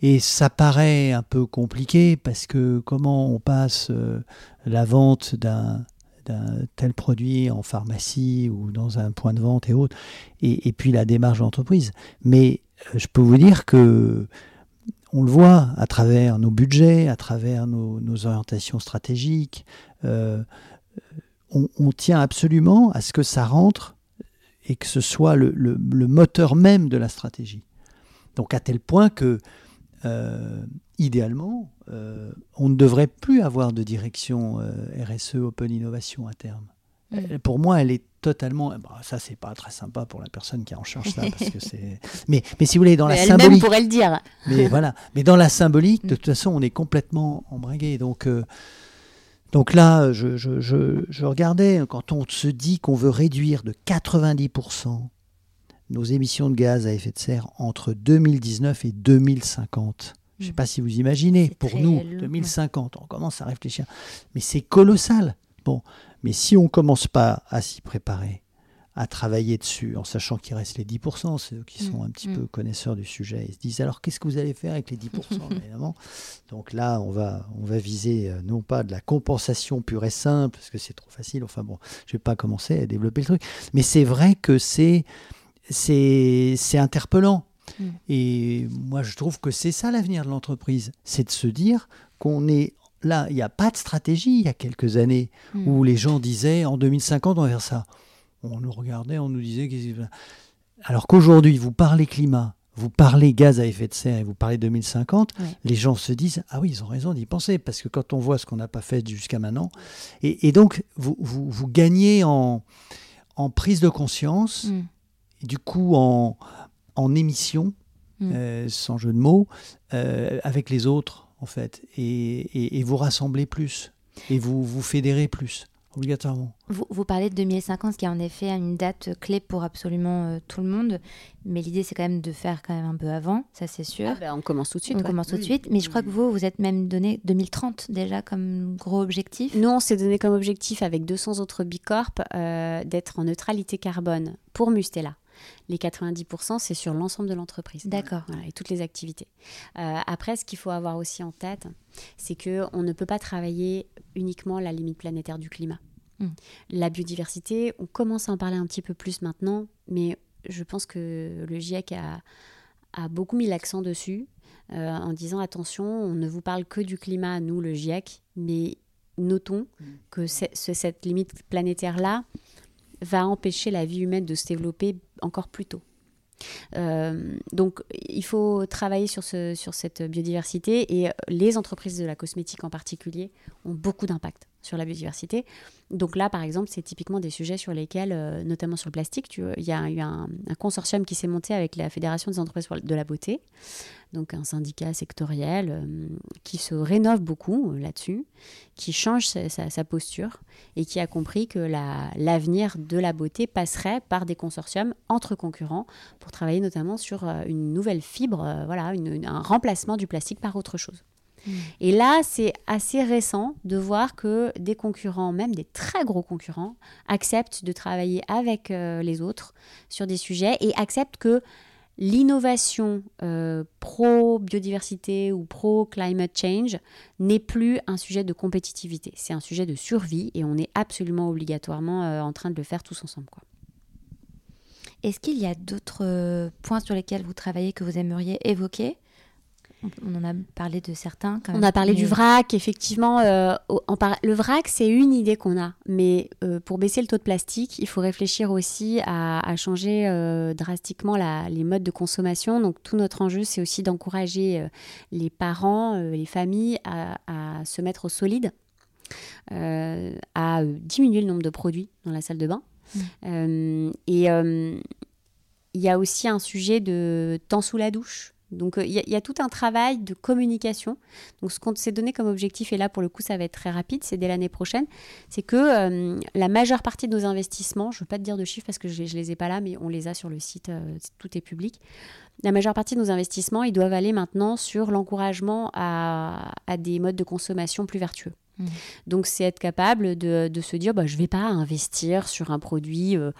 Et ça paraît un peu compliqué parce que comment on passe euh, la vente d'un tel produit en pharmacie ou dans un point de vente et autres, et, puis la démarche d'entreprise. Mais euh, je peux vous dire que on le voit à travers nos budgets, à travers nos, orientations stratégiques. euh, on, tient absolument à ce que ça rentre et que ce soit le moteur même de la stratégie. Donc à tel point que, euh, idéalement, euh, on ne devrait plus avoir de direction euh, RSE Open Innovation à terme. Mm. Pour moi, elle est totalement. bah, ça, c'est pas très sympa pour la personne qui en charge ça, parce que c'est. Mais, mais si vous voulez, dans la Mais Elle-même symbolique. pourrait le dire. Mais voilà. Mais dans la symbolique, Mm. de toute façon, on est complètement embringué. Donc, euh, donc là, je, je, je, je regardais, quand on se dit qu'on veut réduire de 90% nos émissions de gaz à effet de serre entre 2019 et 2050. Je ne sais pas si vous imaginez, pour nous, long, 2050, on commence à réfléchir. Mais c'est colossal. Bon, mais si on ne commence pas à s'y préparer, à travailler dessus, en sachant qu'il reste les 10%, ceux qui sont Mm, un petit mm. peu connaisseurs du sujet, ils se disent alors qu'est-ce que vous allez faire avec les 10% évidemment? Donc là, on va, on va viser euh, non pas de la compensation pure et simple, parce que c'est trop facile, enfin bon, je ne vais pas commencer à développer le truc, mais c'est vrai que c'est, c'est, c'est interpellant. Mm. Et moi, je trouve que c'est ça l'avenir de l'entreprise, c'est de se dire qu'on est là, il n'y a pas de stratégie il y a quelques années Mm. où les gens disaient en 2050 on va faire ça. On nous regardait, on nous disait alors qu'aujourd'hui vous parlez climat, vous parlez gaz à effet de serre et vous parlez 2050, Ouais. les gens se disent ah oui ils ont raison d'y penser parce que quand on voit ce qu'on n'a pas fait jusqu'à maintenant et, et donc vous, vous, vous gagnez en, en prise de conscience Mm. et du coup en, en émission Mm. euh, sans jeu de mots euh, avec les autres en fait et, et- et vous rassemblez plus et vous vous fédérez plus obligatoirement. Vous, vous, parlez de 2050, qui est en effet une date clé pour absolument euh, tout le monde, mais l'idée c'est quand même de faire quand même un peu avant, ça c'est sûr. Ah ben, on commence tout de suite. On ouais. commence tout de suite, mais je crois que vous, vous êtes même donné 2030 déjà comme gros objectif. Nous, on s'est donné comme objectif avec 200 autres Bicorp euh, d'être en neutralité carbone pour Mustela. Les 90%, c'est sur l'ensemble de l'entreprise. D'accord. Voilà, et toutes les activités. Euh, après, ce qu'il faut avoir aussi en tête, c'est qu'on ne peut pas travailler uniquement la limite planétaire du climat. Mm. La biodiversité, on commence à en parler un petit peu plus maintenant, mais je pense que le GIEC a, a beaucoup mis l'accent dessus euh, en disant attention, on ne vous parle que du climat, nous, le GIEC, mais notons que c'est- ce- cette limite planétaire-là va empêcher la vie humaine de se développer encore plus tôt. Euh, donc, il faut travailler sur, ce, sur cette biodiversité et les entreprises de la cosmétique en particulier ont beaucoup d'impact sur la biodiversité. Donc là, par exemple, c'est typiquement des sujets sur lesquels, euh, notamment sur le plastique, il y a eu un, consortium qui s'est monté avec la Fédération des entreprises de la beauté, donc un syndicat sectoriel euh, qui se rénove beaucoup euh, là-dessus, qui change sa, posture et qui a compris que la- l'avenir de la beauté passerait par des consortiums entre concurrents pour travailler notamment sur une nouvelle fibre, voilà, un remplacement du plastique par autre chose. Et là, c'est assez récent de voir que des concurrents, même des très gros concurrents, acceptent de travailler avec euh, les autres sur des sujets et acceptent que l'innovation euh, pro-biodiversité ou pro-climate change n'est plus un sujet de compétitivité. C'est un sujet de survie et on est absolument obligatoirement euh, en train de le faire tous ensemble. Est-ce qu'il y a d'autres points sur lesquels vous travaillez que vous aimeriez évoquer? On, en a parlé de certains quand même. On a parlé mais- du vrac, effectivement. euh, au- en par- Le vrac, c'est une idée qu'on a. Mais euh, pour baisser le taux de plastique, il faut réfléchir aussi à, à changer euh, drastiquement la- les modes de consommation. Donc tout notre enjeu, c'est aussi d'encourager euh, les parents, euh, les familles à, à se mettre au solide, euh, à euh, diminuer le nombre de produits dans la salle de bain. Mm. Euh, et euh, il y a aussi un sujet de temps sous la douche. Donc euh, il y, a- il y a tout un travail de communication. Donc ce qu'on s'est donné comme objectif, et là pour le coup ça va être très rapide, c'est dès l'année prochaine, c'est que euh, la majeure partie de nos investissements, je ne veux pas te dire de chiffres parce que je ne les ai pas là, mais on les a sur le site, euh, tout est public. La majeure partie de nos investissements, ils doivent aller maintenant sur l'encouragement à, à des modes de consommation plus vertueux. Mhm. Donc c'est être capable de, de se dire, bah, je ne vais pas investir sur un produit euh,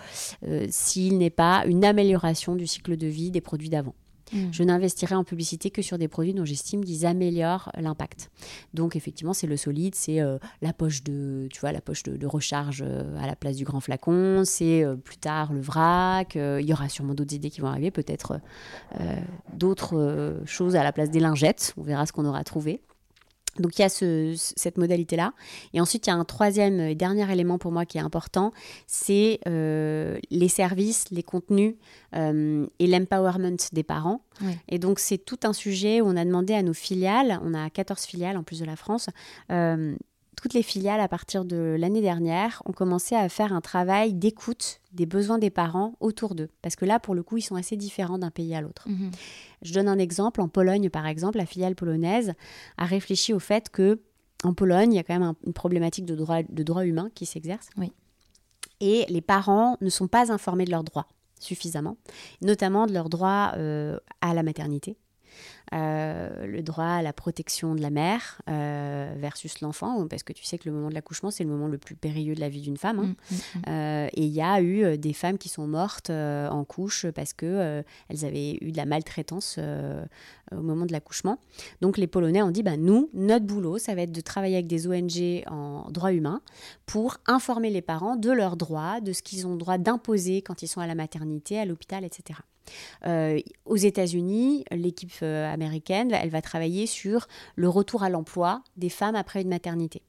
euh, s'il n'est pas une amélioration du cycle de vie des produits d'avant. Mm. Je n'investirai en publicité que sur des produits dont j'estime qu'ils améliorent l'impact. Donc effectivement, c'est le solide, c'est euh, la poche de, tu vois, la poche de, recharge euh, à la place du grand flacon, c'est euh, plus tard le vrac. il y aura sûrement d'autres idées qui vont arriver, peut-être d'autres choses à la place des lingettes. On verra ce qu'on aura trouvé. Donc il y a ce- ce- cette modalité-là. Et ensuite, il y a un troisième et dernier élément pour moi qui est important, c'est euh, les services, les contenus euh, et l'empowerment des parents. Oui. Et donc c'est tout un sujet où on a demandé à nos filiales, on a 14 filiales en plus de la France, euh, toutes les filiales à partir de l'année dernière ont commencé à faire un travail d'écoute des besoins des parents autour d'eux. Parce que là, pour le coup, ils sont assez différents d'un pays à l'autre. Mhm. Je donne un exemple. En Pologne, par exemple, la filiale polonaise a réfléchi au fait que en Pologne, il y a quand même un- une problématique de droit, de droit humain qui s'exerce. Oui. Et les parents ne sont pas informés de leurs droits suffisamment, notamment de leurs droits euh, à la maternité. Euh, le droit à la protection de la mère euh, versus l'enfant, parce que tu sais que le moment de l'accouchement, c'est le moment le plus périlleux de la vie d'une femme. hein. Mm, mm, mm. Euh, et il y a eu des femmes qui sont mortes en couche parce que elles avaient eu de la maltraitance au moment de l'accouchement. Donc les Polonais ont dit bah, nous, notre boulot, ça va être de travailler avec des ONG en droit humain pour informer les parents de leurs droits, de ce qu'ils ont le droit d'imposer quand ils sont à la maternité, à l'hôpital, etc. Euh, aux États-Unis, l'équipe euh, américaine, elle va travailler sur le retour à l'emploi des femmes après une maternité.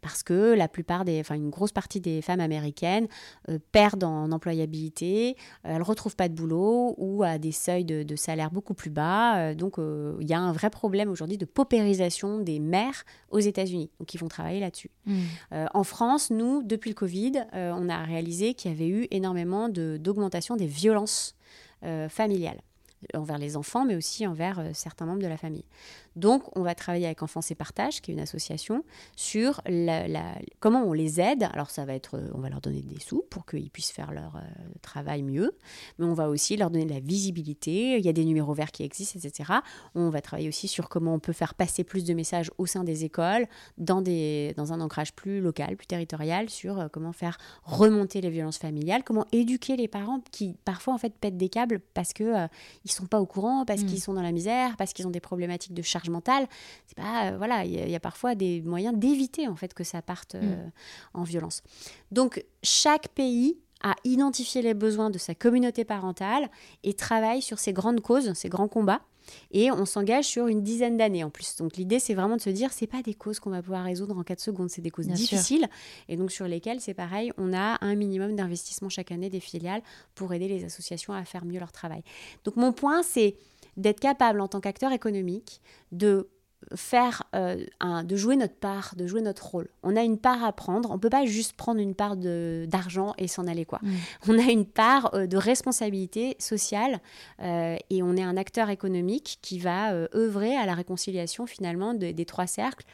Parce que la plupart des, enfin une grosse partie des femmes américaines euh, perdent en employabilité, euh, elles retrouvent pas de boulot ou à des seuils de, de salaire beaucoup plus bas. Donc il y a un vrai problème aujourd'hui de paupérisation des mères aux États-Unis. Donc ils vont travailler là-dessus. Mm. Euh, en France, nous, depuis le Covid, on a réalisé qu'il y avait eu énormément de- d'augmentation des violences euh, familiales envers les enfants, mais aussi envers euh, certains membres de la famille. Donc, on va travailler avec Enfance et Partage, qui est une association, sur la, comment on les aide. Alors, ça va être, on va leur donner des sous pour qu'ils puissent faire leur euh, travail mieux, mais on va aussi leur donner de la visibilité. Il y a des numéros verts qui existent, etc. On va travailler aussi sur comment on peut faire passer plus de messages au sein des écoles, dans, des, dans un ancrage plus local, plus territorial, sur euh, comment faire remonter les violences familiales, comment éduquer les parents qui parfois en fait pètent des câbles parce que euh, ils sont pas au courant, parce mm. qu'ils sont dans la misère, parce qu'ils ont des problématiques de charge mentale. C'est pas euh, voilà, il y, a parfois des moyens d'éviter en fait que ça parte euh, mm. en violence. Donc chaque pays a identifié les besoins de sa communauté parentale et travaille sur ces grandes causes, ces grands combats. Et on s'engage sur une dizaine d'années en plus. Donc l'idée, c'est vraiment de se dire, c'est pas des causes qu'on va pouvoir résoudre en 4 secondes, c'est des causes difficiles. Et donc sur lesquelles, c'est pareil, on a un minimum d'investissement chaque année des filiales pour aider les associations à faire mieux leur travail. Donc mon point, c'est d'être capable en tant qu'acteur économique de faire euh, un, de jouer notre part, de jouer notre rôle. On a une part à prendre. On peut pas juste prendre une part d'argent et s'en aller quoi. Mm. On a une part euh, de responsabilité sociale euh, et on est un acteur économique qui va œuvrer à la réconciliation finalement des trois cercles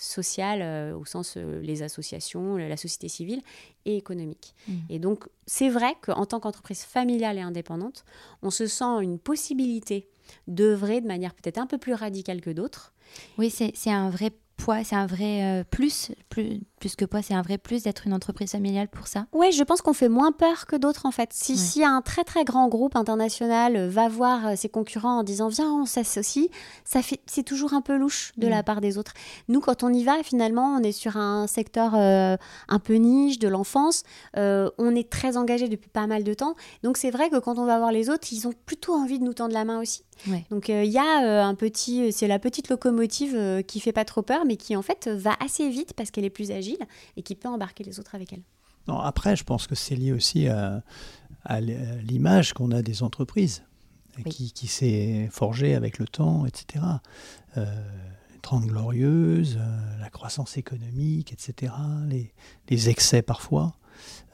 politiques, sociales au sens les associations, la société civile et économique. Mm. Et donc c'est vrai qu'en tant qu'entreprise familiale et indépendante, on se sent une possibilité d'œuvrer de manière peut-être un peu plus radicale que d'autres. Oui, c'est un vrai poids, c'est un vrai euh, plus, plus, plus que poids, c'est un vrai plus d'être une entreprise familiale pour ça Oui, je pense qu'on fait moins peur que d'autres en fait. Si, si un très très grand groupe international euh, va voir euh, ses concurrents en disant viens, on s'associe, ça fait, c'est toujours un peu louche de la mm. part des autres. Nous, quand on y va, finalement, on est sur un secteur un peu niche de l'enfance, on est très engagé depuis pas mal de temps. Donc c'est vrai que quand on va voir les autres, ils ont plutôt envie de nous tendre la main aussi. Donc il y a un petit, c'est la petite locomotive qui fait pas trop peur, mais qui en fait va assez vite parce qu'elle est plus agile et qui peut embarquer les autres avec elle. Non, après, je pense que c'est lié aussi à, l'image qu'on a des entreprises qui, s'est forgée avec le temps, etc. Euh, 30 glorieuses, euh, la croissance économique, etc. Les, excès parfois,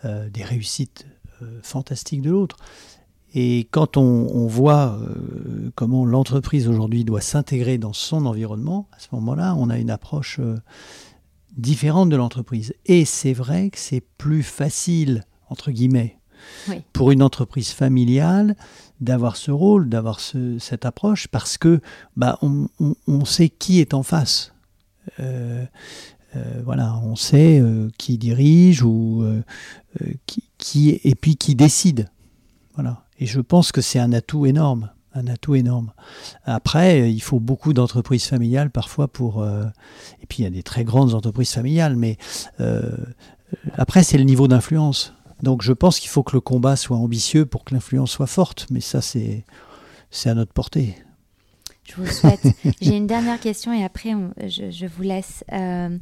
euh, des réussites euh, fantastiques de l'autre. Et quand on, voit euh, comment l'entreprise aujourd'hui doit s'intégrer dans son environnement, à ce moment-là, on a une approche euh, différente de l'entreprise. Et c'est vrai que c'est plus facile, entre guillemets, pour une entreprise familiale d'avoir ce rôle, d'avoir cette approche, parce que bah, on, sait qui est en face. Euh, voilà, on sait qui dirige ou qui, qui, et puis qui décide. Voilà. Et je pense que c'est un atout énorme. Un atout énorme. Après, il faut beaucoup d'entreprises familiales parfois pour. Euh, et puis il y a des très grandes entreprises familiales, mais euh, après, c'est le niveau d'influence. Donc je pense qu'il faut que le combat soit ambitieux pour que l'influence soit forte, mais ça, c'est à notre portée. Je vous souhaite. J'ai une dernière question et après, je, je, vous laisse. Euh,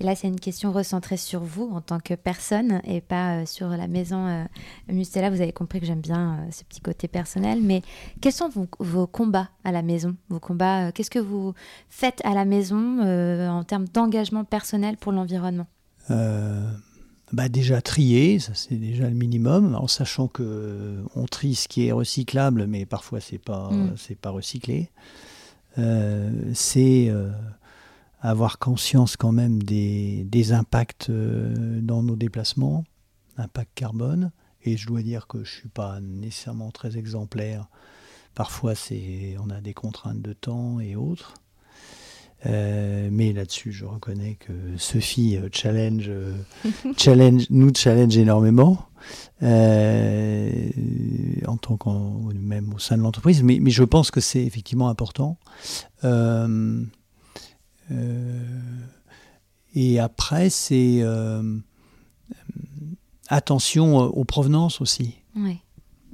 et là, c'est une question recentrée sur vous en tant que personne et pas euh, sur la maison euh, Mustela. Vous avez compris que j'aime bien euh, ce petit côté personnel. Mais quels sont vos, combats à la maison? Vos combats, qu'est-ce que vous faites à la maison en termes d'engagement personnel pour l'environnement? Bah déjà trier, ça c'est déjà le minimum, en sachant que on trie ce qui est recyclable, mais parfois c'est pas mm. c'est pas recyclé. C'est avoir conscience quand même des, impacts euh, dans nos déplacements, impact carbone. Et je dois dire que je ne suis pas nécessairement très exemplaire. Parfois, on a des contraintes de temps et autres. Euh, mais là-dessus, je reconnais que Sophie euh, challenge, challenge, nous challenge énormément, en tant qu'en même au sein de l'entreprise. Mais, mais, je pense que c'est effectivement important. Euh, et après, c'est euh, attention aux provenances aussi.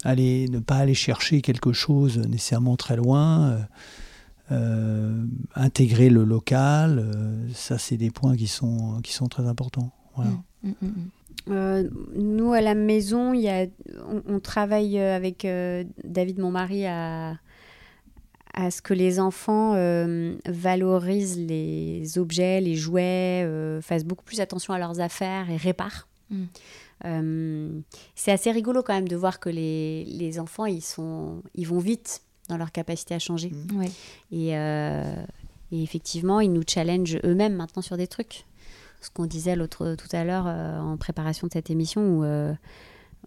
Aller, ne pas aller chercher quelque chose nécessairement très loin. Euh, intégrer le local, ça c'est des points qui sont, qui sont très importants. Voilà. Mm, mm, mm, nous, à la maison, y a, on, travaille avec David, mon mari, à, à ce que les enfants euh, valorisent les objets, les jouets, euh, fassent beaucoup plus attention à leurs affaires et réparent. Mm. Euh, c'est assez rigolo quand même de voir que les, les, enfants, ils, sont, ils vont vite. Dans leur capacité à changer. Mm. Ouais. Et, euh, et effectivement, ils nous challengent eux-mêmes maintenant sur des trucs. Ce qu'on disait l'autre tout à l'heure euh, en préparation de cette émission où, euh,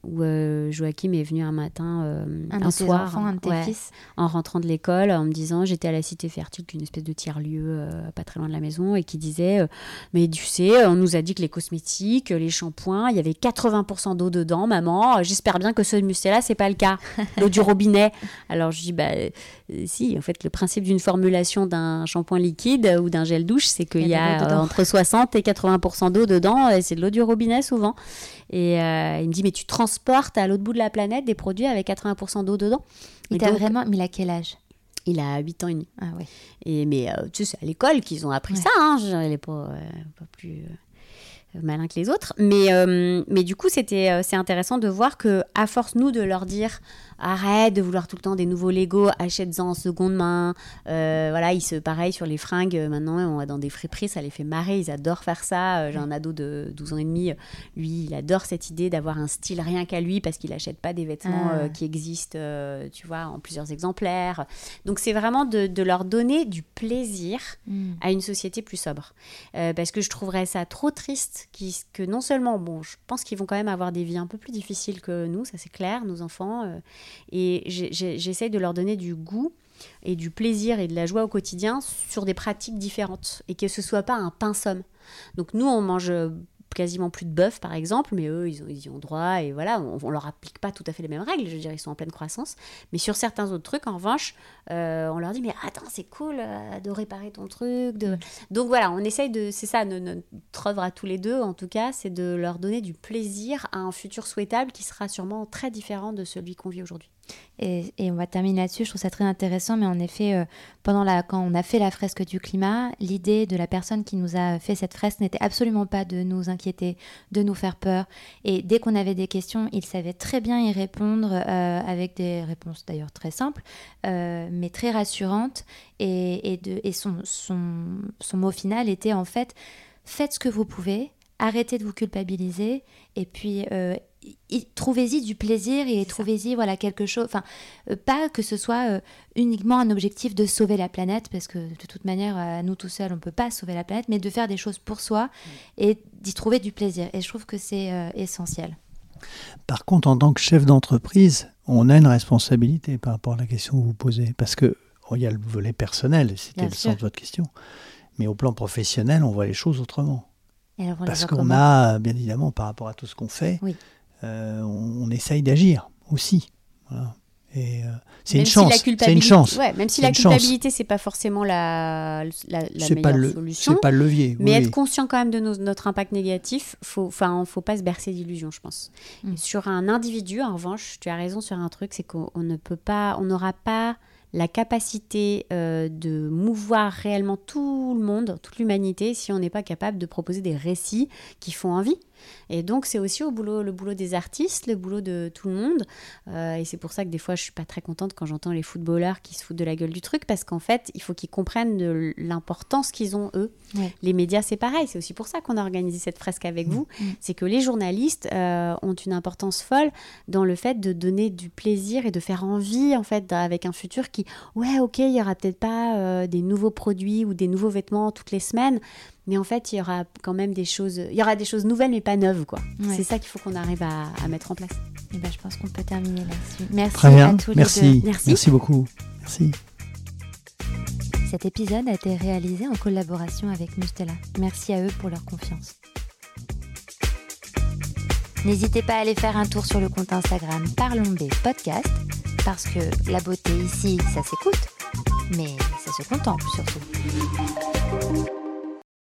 où euh, Joachim est venu un matin, euh, Un, soir, enfants, un ouais, fils. en rentrant de l'école, en me disant j'étais à la Cité Fertile, qui est une espèce de tiers-lieu euh, pas très loin de la maison, et qui disait Mais tu sais, on nous a dit que les cosmétiques, les shampoings, il y avait 80% d'eau dedans, maman. J'espère bien que ceux de Mustela, c'est pas le cas. L'eau du robinet. Alors je dis Bah si, en fait, le principe d'une formulation d'un shampoing liquide ou d'un gel douche, c'est qu'il Il y y a entre 60 et 80% d'eau dedans, et c'est de l'eau du robinet souvent. Et euh, il me dit Mais tu transportes à l'autre bout de la planète des produits avec 80% d'au dedans. Il t'a vraiment. Mais il a quel âge? il a 8 ans et demi. Ah ouais. Et, mais euh, tu sais, c'est à l'école qu'ils ont appris Ouais. ça. Hein. Il n'est pas, euh, pas plus malin que les autres. Mais, mais du coup, c'était, c'est intéressant de voir que à force, nous, de leur dire arrête de vouloir tout le temps des nouveaux Lego, achète-en en seconde main. Euh, voilà, ils se, pareil sur les fringues. euh, Maintenant, on va dans des friperies, ça les fait marrer. Ils adorent faire ça. Euh, J'ai un ado de 12 ans et demi. Lui, il adore cette idée d'avoir un style rien qu'à lui parce qu'il n'achète pas des vêtements Ah. euh, qui existent, euh, tu vois, en plusieurs exemplaires. Donc, c'est vraiment de, de leur donner du plaisir Mm. à une société plus sobre. Parce que je trouverais ça trop triste que non seulement, bon, je pense qu'ils vont quand même avoir des vies un peu plus difficiles que nous, ça c'est clair, nos enfants, et j'essaye de leur donner du goût et du plaisir et de la joie au quotidien sur des pratiques différentes et que ce soit pas un pain somme. Donc nous, on mange quasiment plus de bœuf par exemple, mais eux, ils, ont, ils y ont droit et voilà, on, on leur applique pas tout à fait les mêmes règles, je veux dire, ils sont en pleine croissance. Mais sur certains autres trucs, en revanche, euh, on leur dit mais attends, c'est cool euh, de réparer ton truc. De... Donc voilà, on essaye de, c'est ça, no- notre œuvre à tous les deux en tout cas, c'est de leur donner du plaisir à un futur souhaitable qui sera sûrement très différent de celui qu'on vit aujourd'hui. Et, on va terminer là-dessus. Je trouve ça très intéressant, mais en effet, euh, pendant la, quand on a fait la fresque du climat, l'idée de la personne qui nous a fait cette fresque n'était absolument pas de nous inquiéter, de nous faire peur. Et dès qu'on avait des questions, il savait très bien y répondre euh, avec des réponses d'ailleurs très simples, euh, mais très rassurantes. Et, et, de, et son, son, son mot final était en fait faites ce que vous pouvez, arrêtez de vous culpabiliser, et puis euh, y- trouvez-y du plaisir et trouvez-y voilà quelque chose. Enfin, euh, pas que ce soit euh, uniquement un objectif de sauver la planète, parce que de toute manière, nous tout seuls, on peut pas sauver la planète, mais de faire des choses pour soi et d'y trouver du plaisir. Et je trouve que c'est euh, essentiel. Par contre, en tant que chef d'entreprise, on a une responsabilité par rapport à la question que vous posez. Parce que oh, il y a le volet personnel, c'était Bien le sûr. sens de votre question. Mais au plan professionnel, on voit les choses autrement. Et alors, on les Parce qu'on a, bien évidemment, par rapport à tout ce qu'on fait, Oui. euh, on, on essaye d'agir aussi. Voilà. Et euh, c'est une si chance. c'est une chance. Ouais, même si la culpabilité, c'est pas forcément la, la, la meilleure le, solution. c'est pas le levier. Mais oui, être conscient quand même de nos- notre impact négatif, faut, enfin, faut pas se bercer d'illusions, je pense. Mm. Sur un individu, en revanche, tu as raison sur un truc, c'est qu'on on ne peut pas, on n'aura pas la capacité euh, de mouvoir réellement tout le monde, toute l'humanité, si on n'est pas capable de proposer des récits qui font envie. Et donc, c'est aussi au boulot, le boulot des artistes, le boulot de tout le monde. Euh, et c'est pour ça que des fois, je suis pas très contente quand j'entends les footballeurs qui se foutent de la gueule du truc, parce qu'en fait, il faut qu'ils comprennent l'importance qu'ils ont, eux. Ouais. Les médias, c'est pareil. C'est aussi pour ça qu'on a organisé cette fresque avec vous. C'est que les journalistes euh, ont une importance folle dans le fait de donner du plaisir et de faire envie, en fait, avec un futur qui, ouais, ok, il y aura peut-être pas euh, des nouveaux produits ou des nouveaux vêtements toutes les semaines, mais en fait, il y aura quand même des choses, il y aura des choses nouvelles, mais pas neuves, quoi. Ouais. C'est ça qu'il faut qu'on arrive à, à mettre en place. Eh ben, je pense qu'on peut terminer là-dessus. Merci Très bien. à tous les Merci. deux. Merci. beaucoup. Merci. Cet épisode a été réalisé en collaboration avec Mustela. Merci à eux pour leur confiance. N'hésitez pas à aller faire un tour sur le compte Instagram Parlons B Podcast, parce que la beauté ici, ça s'écoute, mais ça se contemple surtout.